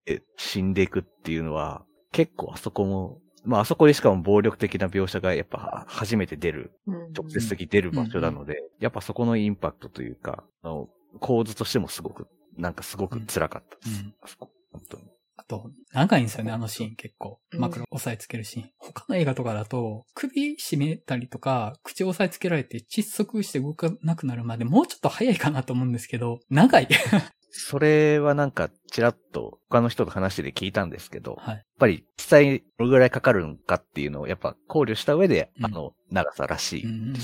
[SPEAKER 4] で死んでいくっていうのは、結構あそこも、まああそこでしかも暴力的な描写がやっぱ初めて出る、直接的に出る場所なので、やっぱそこのインパクトというか、あの構図としてもすごく、なんかすごく辛かったです。あそこ、本当に。
[SPEAKER 1] あと、長いんですよね、あのシーン結構。マクロ押さえつけるシーン。他の映画とかだと、首絞めたりとか、口押さえつけられて窒息して動かなくなるまでもうちょっと早いかなと思うんですけど、長い。
[SPEAKER 4] それはなんか、ちらっと他の人と話で聞いたんですけど、はい、やっぱり実際どれぐらいかかるのかっていうのをやっぱ考慮した上で、うん、あの、長さらしいです。うんうん、やっ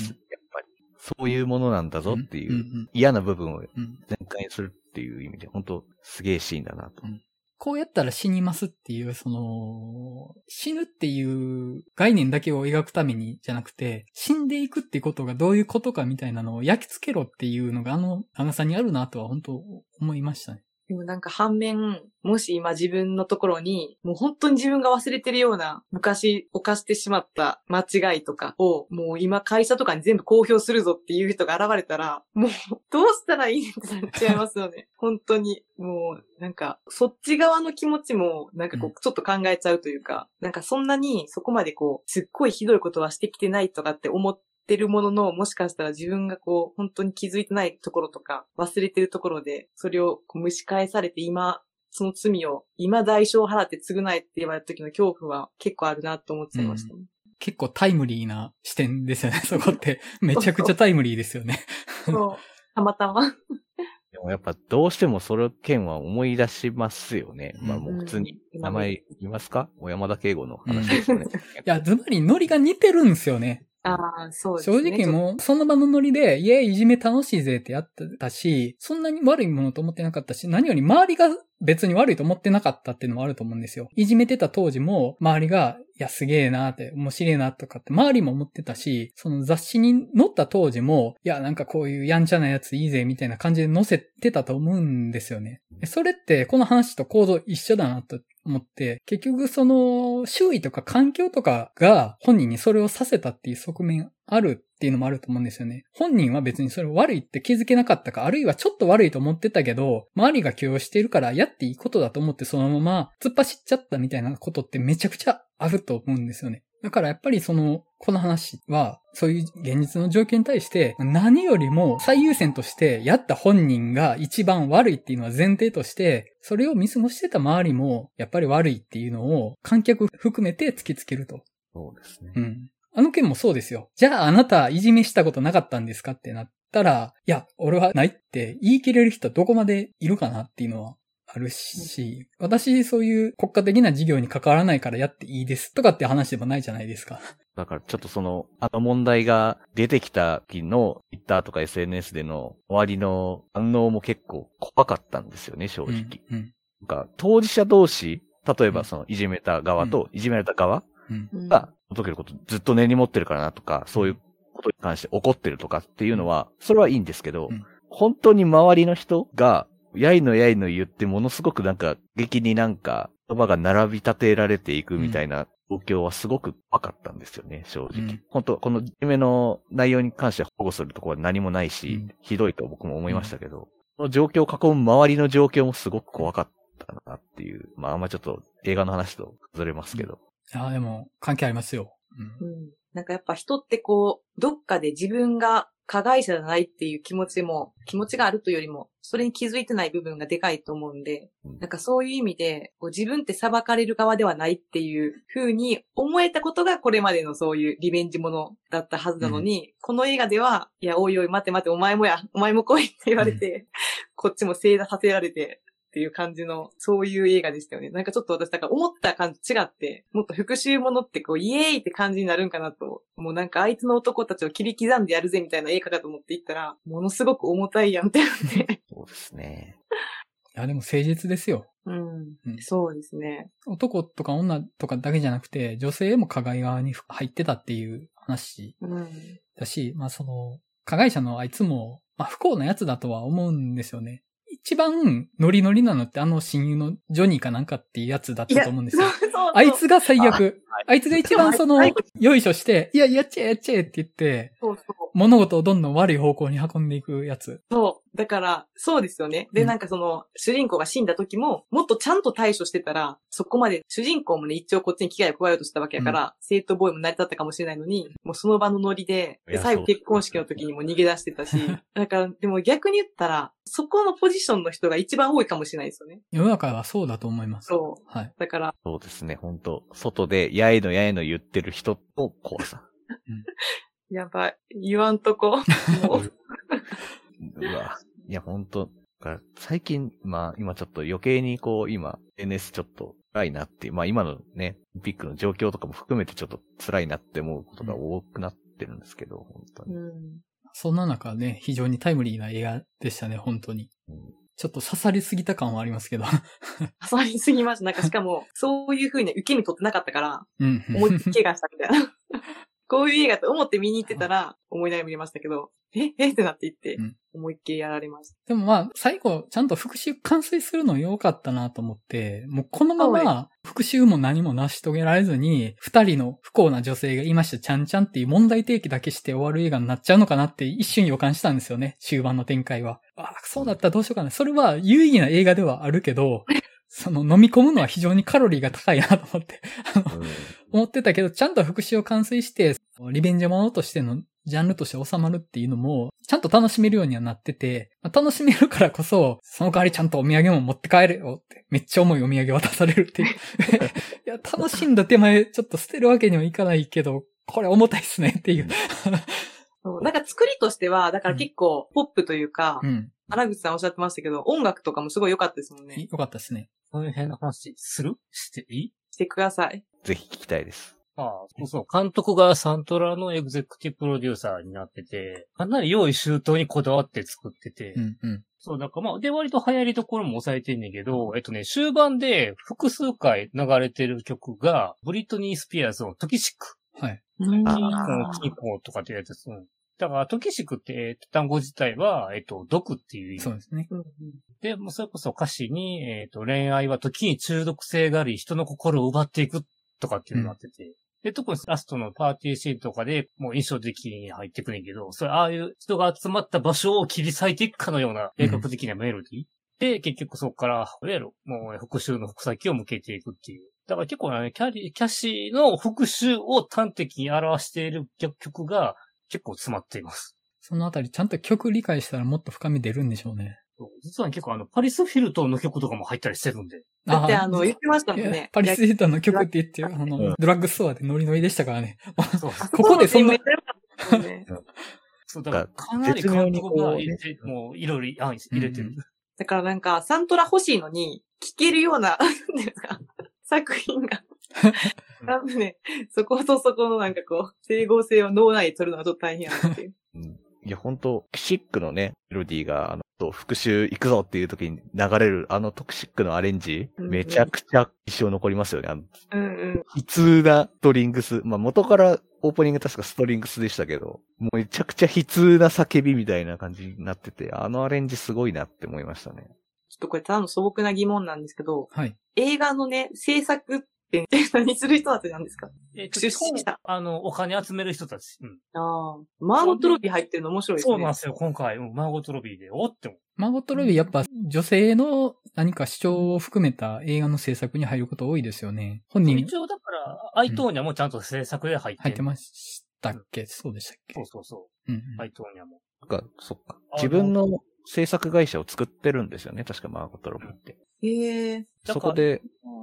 [SPEAKER 4] ぱり。そういうものなんだぞっていう嫌な部分を全開にするっていう意味で、本当すげえシーンだなと。うん
[SPEAKER 1] こうやったら死にますっていう、その、死ぬっていう概念だけを描くためにじゃなくて、死んでいくってことがどういうことかみたいなのを焼き付けろっていうのがあの長さにあるなとは本当思いましたね。
[SPEAKER 3] でもなんか反面、もし今自分のところに、もう本当に自分が忘れてるような昔犯してしまった間違いとかを、もう今会社とかに全部公表するぞっていう人が現れたら、もうどうしたらいいってなっちゃいますよね。本当に。もうなんかそっち側の気持ちもなんかこうちょっと考えちゃうというか、うん、なんかそんなにそこまでこう、すっごいひどいことはしてきてないとかって思っってるものの、もしかしたら自分がこう、本当に気づいてないところとか、忘れてるところで、それをこう蒸し返されて今、その罪を今代償を払って償えって言われた時の恐怖は結構あるなと思っちゃいました、ねうん、
[SPEAKER 1] 結構タイムリーな視点ですよね、そこって。めちゃくちゃタイムリーですよね。
[SPEAKER 3] そう。たまたま。
[SPEAKER 4] でもやっぱどうしてもその件は思い出しますよね。まあもう普通に名前言いますか、小山田圭吾の話ですね。
[SPEAKER 1] いや、ずばりノリが似てるんですよね。
[SPEAKER 3] ああ、そうですね。
[SPEAKER 1] 正直もう、その場のノリで、イエーイ、いじめ楽しいぜってやってたし、そんなに悪いものと思ってなかったし、何より周りが別に悪いと思ってなかったっていうのもあると思うんですよ。いじめてた当時も、周りが、いや、すげえなーって、面白いなとかって周りも思ってたし、その雑誌に載った当時も、いや、なんかこういうやんちゃなやついいぜみたいな感じで載せてたと思うんですよね。それって、この話と構造一緒だなと思って、結局その、周囲とか環境とかが本人にそれをさせたっていう側面あるっていうのもあると思うんですよね。本人は別にそれ悪いって気づけなかったか、あるいはちょっと悪いと思ってたけど、周りが許容しているからやっていいことだと思ってそのまま突っ走っちゃったみたいなことってめちゃくちゃあると思うんですよね。だからやっぱりその、この話は、そういう現実の状況に対して、何よりも最優先としてやった本人が一番悪いっていうのは前提として、それを見過ごしてた周りも、やっぱり悪いっていうのを観客含めて突きつけると。
[SPEAKER 4] そうですね。
[SPEAKER 1] うん。あの件もそうですよ。じゃああなたいじめしたことなかったんですかってなっったら、いや、俺はないって言い切れる人はどこまでいるかなっていうのはあるし、私そういう国家的な事業に関わらないからやっていいですとかって話でもないじゃないですか。
[SPEAKER 4] だからちょっとその、あの問題が出てきた時の Twitter とか SNS での周りの反応も結構怖かったんですよね、正直。うん、うん、なんか当事者同士、例えばそのいじめた側といじめられた側が解けることずっと根に持ってるからなとか、そういうことに関して怒ってるとかっていうのは、それはいいんですけど、本当に周りの人がやいのやいの言ってものすごくなんか、劇になんか、言葉が並び立てられていくみたいな状況はすごく分かったんですよね、正直。うん、本当この夢の内容に関して保護するところは何もないし、うん、ひどいと僕も思いましたけど、この状況を囲む周りの状況もすごく怖かったなっていう、まああんまちょっと映画の話とずれますけど。
[SPEAKER 1] いや、でも関係ありますよ。
[SPEAKER 3] うん。なんかやっぱ人ってこう、どっかで自分が加害者じゃないっていう気持ちも、気持ちがあるというよりも、それに気づいてない部分がでかいと思うんで、なんかそういう意味で、こう自分って裁かれる側ではないっていう風に思えたことがこれまでのそういうリベンジものだったはずなのに、うん、この映画では、いや、おいおい待て待て、お前もや、お前も来いって言われて、うん、こっちも正座させられて、っていう感じの、そういう映画でしたよね。なんかちょっと私、だから思った感じ違って、もっと復讐ものってこう、イエーイって感じになるんかなと、もうなんかあいつの男たちを切り刻んでやるぜみたいな映画かと思って行ったら、ものすごく重たいやんってなって。
[SPEAKER 4] そうですね。
[SPEAKER 1] いや、でも誠実ですよ。
[SPEAKER 3] うん。うん、そうですね。
[SPEAKER 1] 男とか女とかだけじゃなくて、女性も加害側に入ってたっていう話だし、うん、まあその、加害者のあいつも、まあ不幸なやつだとは思うんですよね。一番ノリノリなのってあの親友のジョニーかなんかっていうやつだったと思うんですよ。あいつが最悪。あいつが一番その、よいしょして、いや、やっちゃえやっちゃえって言って、そうそう物事をどんどん悪い方向に運んでいくやつ。
[SPEAKER 3] そう。だから、そうですよね。で、なんかその、主人公が死んだ時も、もっとちゃんと対処してたら、そこまで、主人公もね、一応こっちに危害を加えようとしたわけやから、うん、生徒ボーイも成り立ったかもしれないのに、もうその場のノリで、で最後結婚式の時にも逃げ出してたし、だから、でも逆に言ったら、そこのポジションの人が一番多いかもしれないですよね。
[SPEAKER 1] 世の中はそうだと思います。
[SPEAKER 3] そう。はい。だから。
[SPEAKER 4] そうですね、本当外で、やえのやえの言ってる人の怖さ。うん
[SPEAKER 3] やばい。言わんとこ。う
[SPEAKER 4] わ。いや、ほんと。最近、まあ、今ちょっと余計にこう、今、NS ちょっと辛いなっていう、まあ今のね、ピックの状況とかも含めてちょっと辛いなって思うことが多くなってるんですけど、うん、本当に。うん、
[SPEAKER 1] そんな中ね、非常にタイムリーな映画でしたね、本当に。うん、ちょっと刺さりすぎた感はありますけど。刺
[SPEAKER 3] さりすぎました。なんかしかも、そういう風に受け身取ってなかったから、うん、思いっきり怪我したみたいな。こういう映画と思って見に行ってたら、思い悩みましたけど、ええってなっていって、思いっきりやられました。
[SPEAKER 1] でもまあ、最後、ちゃんと復讐完遂するの良かったなと思って、もうこのまま、復讐も何も成し遂げられずに、二人の不幸な女性がいました、ちゃんちゃんっていう問題提起だけして終わる映画になっちゃうのかなって一瞬予感したんですよね、終盤の展開は。あ、そうだったらどうしようかな。それは有意義な映画ではあるけど、その飲み込むのは非常にカロリーが高いなと思って、思ってたけど、ちゃんと復讐を完遂して、リベンジものとしてのジャンルとして収まるっていうのも、ちゃんと楽しめるようにはなってて、楽しめるからこそ、その代わりちゃんとお土産も持って帰れよって、めっちゃ重いお土産渡されるっていう。いや、楽しんだ手前、ちょっと捨てるわけにはいかないけど、これ重たいっすねっていう。
[SPEAKER 3] なんか作りとしては、だから結構ポップというか、うん、荒口さんおっしゃってましたけど、音楽とかもすごい良かったですもんね。
[SPEAKER 1] 良かったですね。
[SPEAKER 2] そういう辺の話する？していい？
[SPEAKER 3] してください。
[SPEAKER 4] ぜひ聞きたいです。
[SPEAKER 2] ああ、そうそう。監督がサントラのエグゼクティブプロデューサーになってて、かなり用意周到にこだわって作ってて、うんうん、そう、なんかまあ、で、割と流行りところも抑えてんねんけど、えっとね、終盤で複数回流れてる曲が、ブリトニー・スピアーズのトキシック。はい。キーコン、キーコンとかってやつです。だから、トキシクって、えー、単語自体は、えっ、ー、と、毒っていう意味。
[SPEAKER 1] そうですね。
[SPEAKER 2] で、もうそれこそ歌詞に、えっ、ー、と、恋愛は時に中毒性があり、人の心を奪っていくとかっていうのがあってて。うん、で、特にラストのパーティーシーンとかでもう印象的に入ってくるんけど、それ、ああいう人が集まった場所を切り裂いていくかのような、計画的なメロディー。うん、で、結局そこから、いわゆる、もう復讐の矛先を向けていくっていう。だから結構ね、キャリ、キャシーの復讐を端的に表している曲が結構詰まっています。
[SPEAKER 1] そのあたりちゃんと曲理解したらもっと深み出るんでしょうね。
[SPEAKER 2] 実は結構あの、パリス・フィルトンの曲とかも入ったりしてるんで。
[SPEAKER 3] だってあの、言ってましたもんね。
[SPEAKER 1] パリス・フィルトンの曲って言って、あの、ドラッグストアでノリノリでしたからね。ここでそんな、
[SPEAKER 2] そう、だからかなり監督が入れて、もういろいろ案入れてる。
[SPEAKER 3] だからなんか、サントラ欲しいのに、聴けるような、作品が 多分ね、そことそこのなんかこう、整合性を脳内で取るのがちょっと大変なんですよ。
[SPEAKER 4] う んいや、本当シックのね、メロディーが、あの、と復習行くぞっていう時に流れる、あのトクシックのアレンジ、うんうん、めちゃくちゃ一生残りますよね。あの、うんうん。普通なストリングス。まあ、元からオープニング確かストリングスでしたけど、もうめちゃくちゃ悲痛な叫びみたいな感じになってて、あのアレンジすごいなって思いましたね。
[SPEAKER 3] ちょっとこれただの素朴な疑問なんですけど、はい。映画のね、制作っって何する人たちなんですか？
[SPEAKER 2] えっと、出資した。あの、お金集める人たち。うん。
[SPEAKER 3] ああ。マーゴットロビー入ってるの面白いです
[SPEAKER 2] ね。そうなんですよ、今回。マーゴットロビーで、おっても。
[SPEAKER 1] マーゴットロビーやっぱ女性の何か主張を含めた映画の制作に入ること多いですよね。本人。
[SPEAKER 2] 一応だから、アイトーニャもちゃんと制作で入って、
[SPEAKER 1] 入ってましたっけ、うん、そうでしたっけ？
[SPEAKER 2] そうそうそう。うん、うん、アイトーニャも。
[SPEAKER 4] か、そっか。自分の制作会社を作ってるんですよね、確かマーゴットロビーって。
[SPEAKER 3] へえ。
[SPEAKER 4] そこで。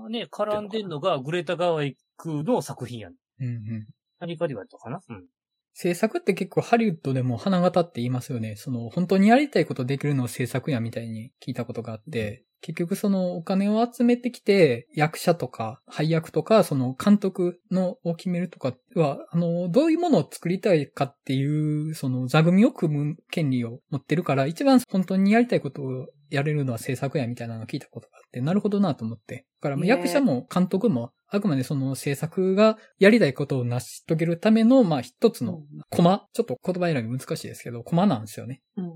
[SPEAKER 2] ね、絡んでんのがグレータ・ガワイクの作品やん。うんうん。何かで言われたかな？うん。
[SPEAKER 1] 制作って結構ハリウッドでも花形って言いますよね。その本当にやりたいことできるのを制作やみたいに聞いたことがあって、結局そのお金を集めてきて、役者とか配役とか、その監督のを決めるとかは、あの、どういうものを作りたいかっていう、その座組を組む権利を持ってるから、一番本当にやりたいことをやれるのは制作やみたいなのを聞いたことがあって、なるほどなと思って。だから役者も監督もあくまでその制作がやりたいことを成し遂げるための、まあ一つのコマ、ちょっと言葉選び難しいですけど、コマなんですよね。
[SPEAKER 3] うんうん。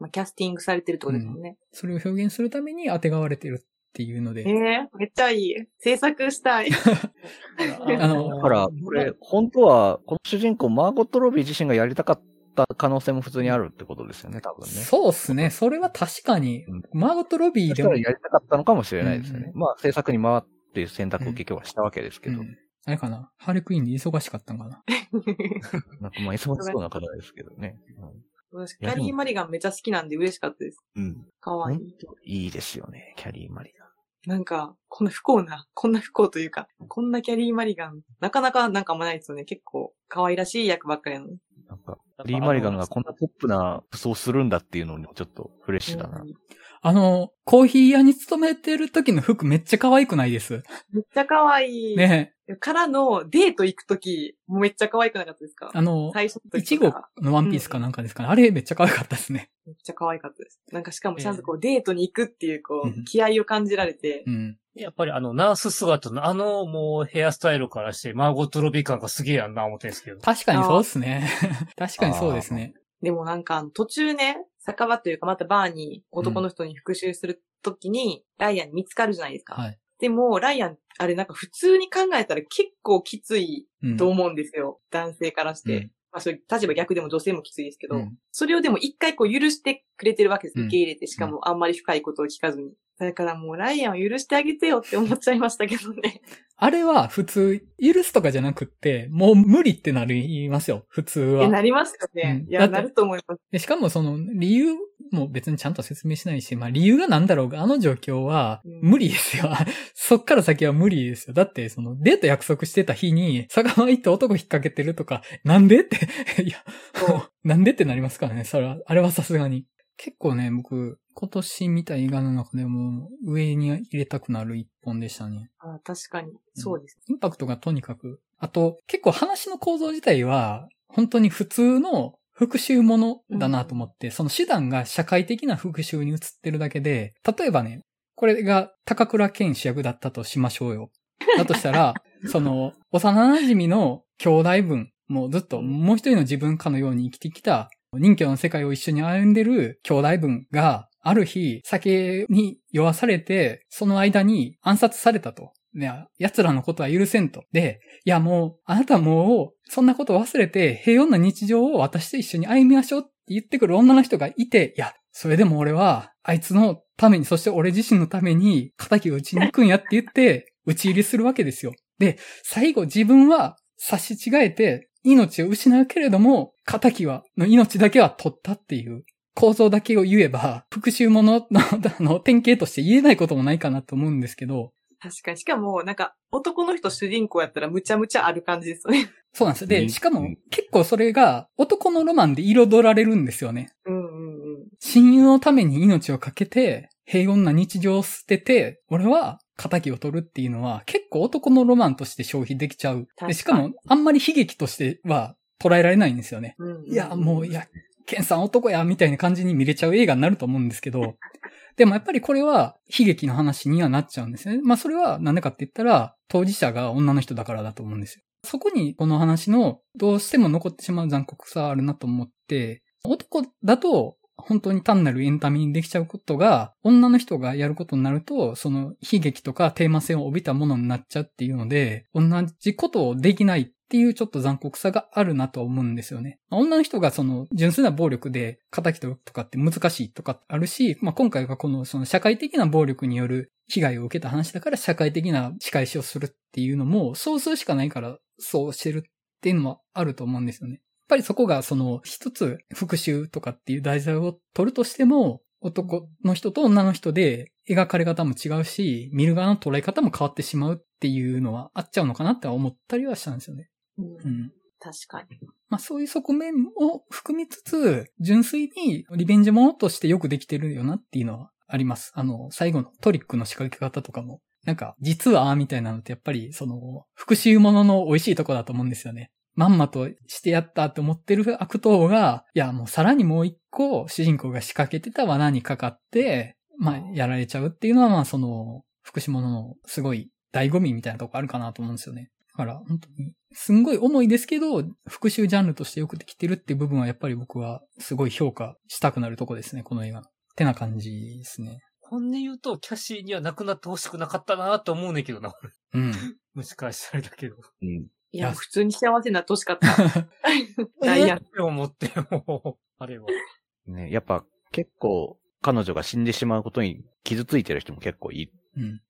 [SPEAKER 3] まあキャスティングされてるってことですもんね、うん、
[SPEAKER 1] それを表現するために当てがわれてるっていうので。
[SPEAKER 3] ええー、めっちゃいい。制作したい。
[SPEAKER 4] あの、だから、これ、本当は、この主人公、マーゴット・ロビー自身がやりたかった可能性も普通にあるってことですよね、多分ね。
[SPEAKER 1] そうっすね。それは確かに、うん、マーゴット・ロビーでも。
[SPEAKER 4] やりたかったのかもしれないですよね。うん、まあ、制作に回っっていう選択を結局はしたわけですけど。うん、
[SPEAKER 1] あれかな？ハーレクイーンで忙しかったんかな？
[SPEAKER 4] なんかまあ忙しそうな方ですけどね。
[SPEAKER 3] 私、キャリー・マリガンめっちゃ好きなんで嬉しかったです。うん。かわいい。
[SPEAKER 4] いいですよね、キャリー・マリガン。
[SPEAKER 3] なんか、こんな不幸な、こんな不幸というか、こんなキャリー・マリガン、なかなかなんかあんまないですよね。結構、可愛らしい役ばっかりなのに。なんか、
[SPEAKER 4] リー・マリガンがこんなポップな服装するんだっていうのにちょっとフレッシュだな。うん、
[SPEAKER 1] あの、コーヒー屋に勤めてる時の服めっちゃ可愛くないです
[SPEAKER 3] めっちゃ可愛い。
[SPEAKER 1] ね
[SPEAKER 3] からのデート行く時、めっちゃ可愛くなかったですか？
[SPEAKER 1] あの、最初のいちごのワンピースかなんかですか？ね、うん、あれめっちゃ可愛かったですね。
[SPEAKER 3] めっちゃ可愛かったです。なんかしかもちゃんとこう、デートに行くっていうこう、気合を感じられて、うん。
[SPEAKER 2] やっぱりあの、ナース姿のあのもうヘアスタイルからして、マーゴットロビー感がすげえやんな思ってんですけど。
[SPEAKER 1] 確かにそうっすね。確かにそうですね。
[SPEAKER 3] でもなんか途中ね、酒場というかまたバーに男の人に復讐するときに、ライアンに見つかるじゃないですか。はい。でも、ライアン、あれなんか普通に考えたら結構きついと思うんですよ。うん、男性からして。うん、まあそういう立場逆でも女性もきついですけど、うん、それをでも一回こう許してくれてるわけです。受け入れて、しかもあんまり深いことを聞かずに。だからもうライアンを許してあげてよって思っちゃいましたけどね。
[SPEAKER 1] あれは普通、許すとかじゃなくって、もう無理ってなりますよ、普通は。
[SPEAKER 3] なりますよね。うん、いや、なると思います。
[SPEAKER 1] しかもその理由も別にちゃんと説明しないし、まあ理由が何だろうが、あの状況は無理ですよ。うん、そっから先は無理ですよ。だってそのデート約束してた日に、坂間行って男引っ掛けてるとか、なんでって、いや、なんでってなりますからね、それは、あれはさすがに。結構ね、僕、今年見た映画の中でも上に入れたくなる一本でしたね。
[SPEAKER 3] あ確かに。そうです、
[SPEAKER 1] インパクトがとにかく。あと、結構話の構造自体は、本当に普通の復讐ものだなと思って、うん、その手段が社会的な復讐に移ってるだけで、例えばね、これが高倉健主役だったとしましょうよ。だとしたら、その、幼馴染の兄弟分、もうずっともう一人の自分かのように生きてきた人魚の世界を一緒に歩んでる兄弟分が、ある日、酒に酔わされて、その間に暗殺されたと。ね、奴らのことは許せんと。で、いやもう、あなたもう、そんなこと忘れて、平穏な日常を私と一緒に歩みましょうって言ってくる女の人がいて、いや、それでも俺は、あいつのために、そして俺自身のために、仇を打ちに行くんやって言って、打ち入りするわけですよ。で、最後自分は差し違えて、命を失うけれども、仇は、の命だけは取ったっていう構造だけを言えば、復讐ものの あの典型として言えないこともないかなと思うんですけど。
[SPEAKER 3] 確かに。しかも、なんか、男の人主人公やったらむちゃむちゃある感じですよね。
[SPEAKER 1] そうなんですよ。で、しかも、結構それが男のロマンで彩られるんですよね。
[SPEAKER 3] うんうんうん。
[SPEAKER 1] 親友のために命を懸けて、平穏な日常を捨てて、俺は仇を取るっていうのは結構男のロマンとして消費できちゃう。でしかも、あんまり悲劇としては捉えられないんですよね。うんうん、いや、もう、いや、ケンさん男や、みたいな感じに見れちゃう映画になると思うんですけど、でもやっぱりこれは悲劇の話にはなっちゃうんですよね。まあそれはなんでかって言ったら、当事者が女の人だからだと思うんですよ。そこにこの話のどうしても残ってしまう残酷さあるなと思って、男だと本当に単なるエンタメにできちゃうことが、女の人がやることになると、その悲劇とかテーマ性を帯びたものになっちゃうっていうので、同じことをできないっっていうちょっと残酷さがあるなと思うんですよね。女の人がその純粋な暴力で仇とかって難しいとかあるし、まあ、今回はこのその社会的な暴力による被害を受けた話だから社会的な仕返しをするっていうのも、そうするしかないからそうしてるっていうのもあると思うんですよね。やっぱりそこがその一つ復讐とかっていう題材を取るとしても、男の人と女の人で描かれ方も違うし、見る側の捉え方も変わってしまうっていうのはあっちゃうのかなって思ったりはしたんですよね。
[SPEAKER 3] うん。うん、確かに。
[SPEAKER 1] まあそういう側面を含みつつ、純粋にリベンジものとしてよくできてるよなっていうのはあります。あの、最後のトリックの仕掛け方とかも、なんか、実は、みたいなのってやっぱり、その、復讐ものの美味しいとこだと思うんですよね。まんまとしてやったって思ってる悪党が、いや、もうさらにもう一個主人公が仕掛けてた罠にかかって、まあ、やられちゃうっていうのは、まあ、その、福祉物のすごい醍醐味みたいなとこあるかなと思うんですよね。だから、本当に、すんごい重いですけど、復讐ジャンルとしてよくできてるっていう部分はやっぱり僕はすごい評価したくなるとこですね、この映画ってな感じですね。
[SPEAKER 2] 本音言うと、キャシーにはなくなってほしくなかったなと思うねんけどな。
[SPEAKER 1] うん。
[SPEAKER 2] 蒸し返されたけど。
[SPEAKER 3] うん。いや、普通に幸せになってほしかった。ダイヤ
[SPEAKER 2] って思って、もう、あれは。
[SPEAKER 4] ね、やっぱ結構彼女が死んでしまうことに傷ついてる人も結構いる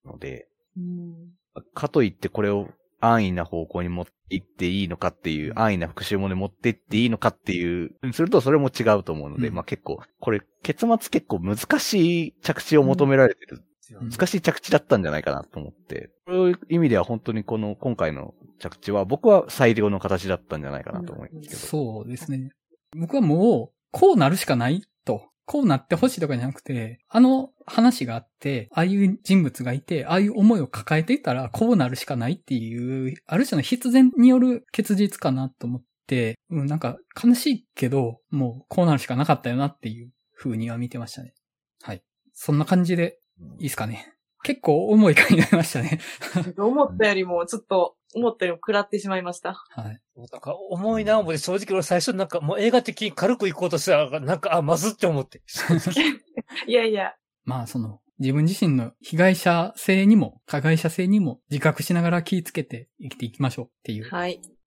[SPEAKER 4] ので、
[SPEAKER 3] うん、
[SPEAKER 4] かといってこれを安易な方向に持っていっていいのかっていう、安易な復讐もで持っていっていいのかっていう、するとそれも違うと思うので、うん、まあ結構、これ結末結構難しい着地を求められてる難しい着地だったんじゃないかなと思って、そういう意味では本当にこの今回の着地は僕は最良の形だったんじゃないかなと思いますけど。
[SPEAKER 1] そうですね。僕はもう、こうなるしかないと。こうなってほしいとかじゃなくて、あの話があって、ああいう人物がいて、ああいう思いを抱えていたら、こうなるしかないっていう、ある種の必然による結実かなと思って、うん、なんか悲しいけど、もうこうなるしかなかったよなっていう風には見てましたね。はい。そんな感じでいいですかね。結構重い回になりましたね。
[SPEAKER 3] 思ったよりも、ちょっと、思ったよりも食らってしまいました。
[SPEAKER 1] はい。
[SPEAKER 2] なんか、重いな、思って、正直俺最初なんか、もう映画的に軽く行こうとしたら、なんか、あ、まずって思って。
[SPEAKER 3] いやいや。
[SPEAKER 1] まあ、その、自分自身の被害者性にも、加害者性にも自覚しながら気をつけて生きていきましょうっていう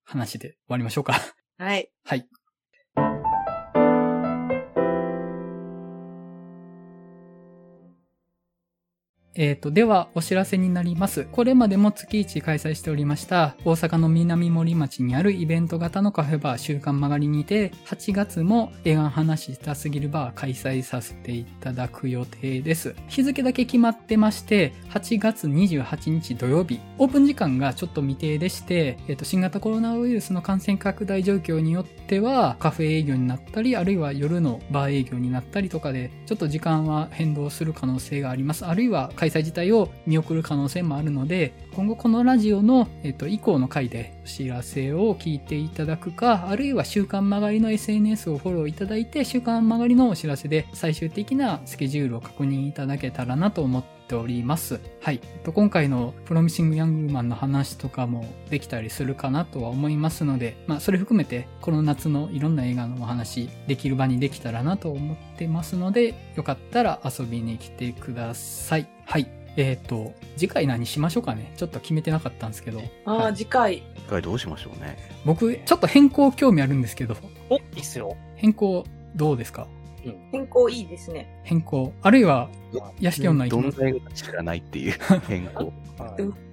[SPEAKER 1] 話で終わりましょうか。
[SPEAKER 3] はい。
[SPEAKER 1] はい。えっ、ー、と、では、お知らせになります。これまでも月1開催しておりました、大阪の南森町にあるイベント型のカフェバー週刊曲がりにて、8月も映画話したすぎるバー開催させていただく予定です。日付だけ決まってまして、8月28日土曜日、オープン時間がちょっと未定でして、えっ、ー、と、新型コロナウイルスの感染拡大状況によっては、カフェ営業になったり、あるいは夜のバー営業になったりとかで、ちょっと時間は変動する可能性があります。あるいは開催自体を見送る可能性もあるので、今後このラジオの、えっと、以降の回でお知らせを聞いていただくか、あるいは週刊曲がりの SNS をフォローいただいて、週刊曲がりのお知らせで最終的なスケジュールを確認いただけたらなと思っております。はい。今回のプロミシングヤングマンの話とかもできたりするかなとは思いますので、まあそれ含めてこの夏のいろんな映画のお話できる場にできたらなと思ってますので、よかったら遊びに来てください。はい。えっ、ー、と、次回何しましょうかね。ちょっと決めてなかったんですけど。
[SPEAKER 3] ああ、はい、次回。
[SPEAKER 4] 次回どうしましょうね。
[SPEAKER 1] 僕、ちょっと変更興味あるんですけど。
[SPEAKER 2] お、いいっすよ。
[SPEAKER 1] 変更、どうですか？
[SPEAKER 3] うん、変更いいですね。
[SPEAKER 1] 変更。あるいは、屋敷女
[SPEAKER 4] 行きます。どんな知らないっていう 変更。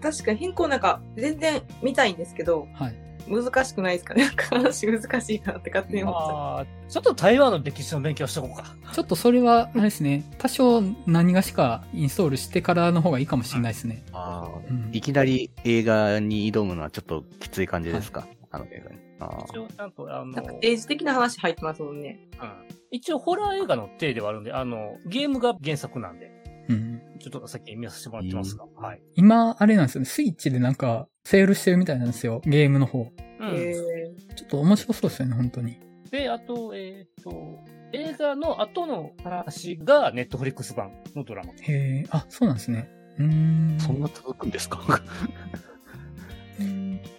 [SPEAKER 3] 確かに変更なんか全然見たいんですけど、
[SPEAKER 1] はい。
[SPEAKER 3] 難しくないですかね？話難しいなって勝手に思っちゃ
[SPEAKER 2] う。ちょっと台湾の歴史の勉強しとこうか。
[SPEAKER 1] ちょっとそれは、あれですね、多少何がしかインストールしてからの方がいいかもしれないですね。
[SPEAKER 4] ああ、うん、いきなり映画に挑むのはちょっときつい感じですか？はいあの映画に。
[SPEAKER 2] 一応ちゃんと、あの、
[SPEAKER 3] なんか政治的な話入ってますもんね。
[SPEAKER 2] うん。一応ホラー映画の体ではあるんで、あの、ゲームが原作なんで。うん。ちょっとさっき見させてもらってますが。はい。
[SPEAKER 1] 今、あれなんですよね。スイッチでなんか、セールしてるみたいなんですよ。ゲームの方。うん。ちょっと面白そうですよね、本当に。
[SPEAKER 2] で、あと、えっ、ー、と、映画の後の話がネットフリックス版のドラマ。へ
[SPEAKER 1] え、あ、そうなんですね。うん。
[SPEAKER 4] そんな続くんですか？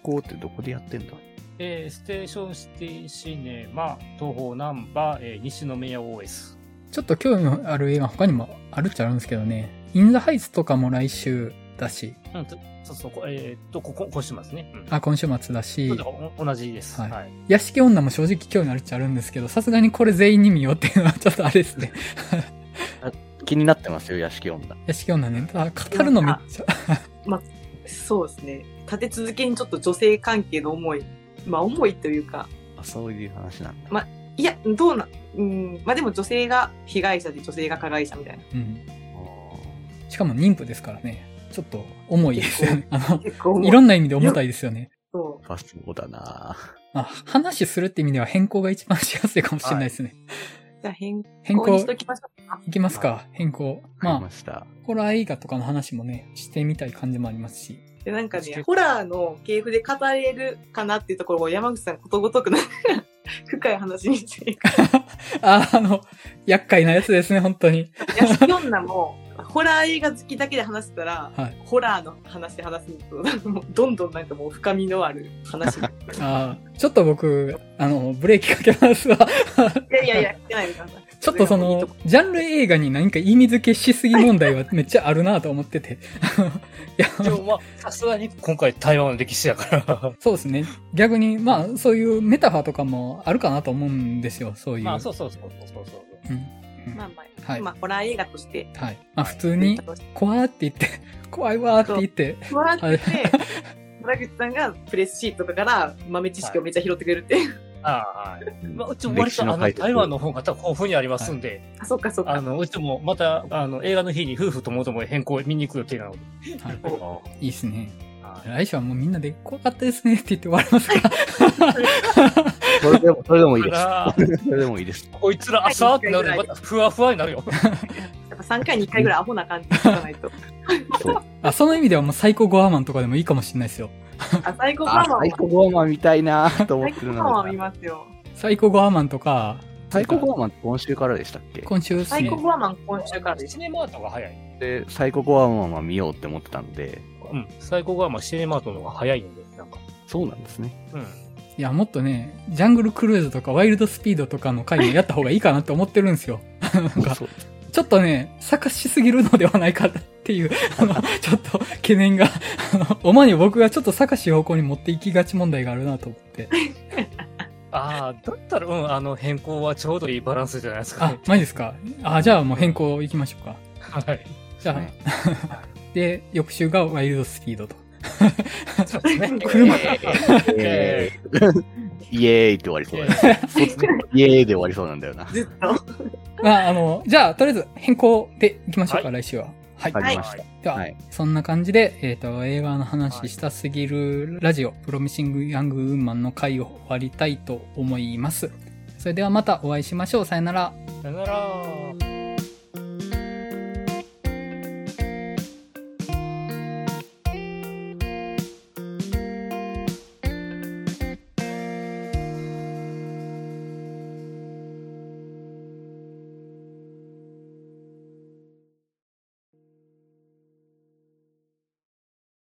[SPEAKER 4] こうってどこでやってんだ？
[SPEAKER 2] えー、ステーションシティシネマ、東方ナンバー、えー、西宮 OS。
[SPEAKER 1] ちょっと興味のある映画他にもあるっちゃあるんですけどね。インザハイツとかも来週だし。
[SPEAKER 2] うん、そうそう、えー、っと、ここ、今週末ね。
[SPEAKER 1] うん、あ、今週末だし。
[SPEAKER 2] 同じです。はい。はい、
[SPEAKER 1] 屋敷女も正直興味あるっちゃあるんですけど、さすがにこれ全員に見ようっていうのはちょっとあれですね。
[SPEAKER 4] 気になってますよ、屋敷女。
[SPEAKER 1] 屋敷女ね。ただ、語るのめっちゃ。
[SPEAKER 3] まあ、そうですね。立て続けにちょっと女性関係の思い。まあ、思いというか。
[SPEAKER 4] あそういう話なんだ。
[SPEAKER 3] まあ、いや、どうな、うん、まあでも女性が被害者で女性が加害者みたいな。うん。
[SPEAKER 1] しかも妊婦ですからね。ちょっと重いですよね。あの、いろんな意味で重たいですよね。
[SPEAKER 3] そ
[SPEAKER 4] う。あ、そうだな
[SPEAKER 1] まあ、話するって意味では変更が一番しやすいかもしれないですね。
[SPEAKER 3] じゃあ変変更しときましょうか。
[SPEAKER 1] いきますか、変更。
[SPEAKER 4] まあ、ま
[SPEAKER 1] ホラー映画とかの話もね、してみたい感じもありますし。
[SPEAKER 3] で、なんかね、ホラーの系譜で語れるかなっていうところを山口さんことごとくな 深い話にしていく。
[SPEAKER 1] あ、あの、厄介なやつですね、本当に。
[SPEAKER 3] 屋敷女も、ホラー映画好きだけで話したら、はい、ホラーの話で話すと、どんどんなんかもう深みのある話に
[SPEAKER 1] あちょっと僕、あの、ブレーキかけますわ。
[SPEAKER 3] いやいやいや、してないでください。
[SPEAKER 1] ちょっとその、ジャンル映画に何か意味付けしすぎ問題はめっちゃあるなと思ってて。
[SPEAKER 2] いや、でもまあ、さすがに今回台湾の歴史やから
[SPEAKER 1] そうですね。逆に、まあ、そういうメタファーとかもあるかなと思うんですよ、そういう。
[SPEAKER 2] まあ、そうそうそうそうそう。うん。
[SPEAKER 3] まあまあ、はい、まあ、ホラー映画として。
[SPEAKER 1] はい。まあ、普通に、怖ーって言って、怖いわーって言って。
[SPEAKER 3] 怖ーって言って、原口さんがプレスシートとかから豆知識をめっちゃ拾ってくれるっていう。
[SPEAKER 2] ああ、はい。まあ、うちも割とあの台湾の方が豊富にありますんで。
[SPEAKER 3] あ、そっかそっか。
[SPEAKER 2] あの、うちもまた、あの、映画の日に夫婦ともとも変更見に行く予定なので。
[SPEAKER 1] はい。いいっすね。来週はもうみんなで怖かったですねって言って終わりますか
[SPEAKER 4] それでも、それでもいいです。それでもいいです。
[SPEAKER 2] こいつら朝ってなるとまたふわふわになるよ。やっ
[SPEAKER 3] ぱ3回に1回ぐらいアホな感じでないと。
[SPEAKER 1] あその意味ではもうサイコゴアマンとかでもいいかもしれないですよ。
[SPEAKER 3] あ、サイコゴアマン。
[SPEAKER 4] サイコゴアマン見たいな と思ってるの。
[SPEAKER 3] サイコゴアマン見ますよ。
[SPEAKER 1] サイコゴアマンとか、
[SPEAKER 4] サイコゴアマン今週からでしたっけ？
[SPEAKER 1] 今週
[SPEAKER 3] ね。サイコゴアマン今週からです。
[SPEAKER 2] シネマートが早い。
[SPEAKER 4] で、サイコゴアマンは見ようって思ってたんで。
[SPEAKER 2] うん。サイコゴアマンシネマートの方が早いんで、なんか。
[SPEAKER 4] そうなんですね。
[SPEAKER 1] うん。いや、もっとね、ジャングルクルーズとかワイルドスピードとかの回もやった方がいいかなって思ってるんですよ。なんか、ちょっとね、探しすぎるのではないかっていう、あの、ちょっと懸念が、あの、おまに僕がちょっと探し方向に持っていきがち問題があるなと思って。
[SPEAKER 2] ああ、だったら、うん、あの、変更はちょうどいいバランスじゃないですか、
[SPEAKER 1] ね。あ、マジですか？あ、じゃあもう変更いきましょう
[SPEAKER 2] か。はい。
[SPEAKER 1] じゃあ、で、翌週がワイルドスピードと。
[SPEAKER 2] そうですね。
[SPEAKER 1] 車。
[SPEAKER 4] えー、イエーイって終わりそうだね。イエーイで終わりそうなんだよな。ずっと。
[SPEAKER 1] まあ、あの、じゃあ、とりあえず変更でいきましょうか、はい、来週は。
[SPEAKER 4] はい。わかりました。
[SPEAKER 1] では、はい、そんな感じで、えっ、ー、と、映画の話したすぎるラジオ、プロミシング・ヤング・ウーマンの回を終わりたいと思います。それではまたお会いしましょう。さよなら。
[SPEAKER 2] さよなら。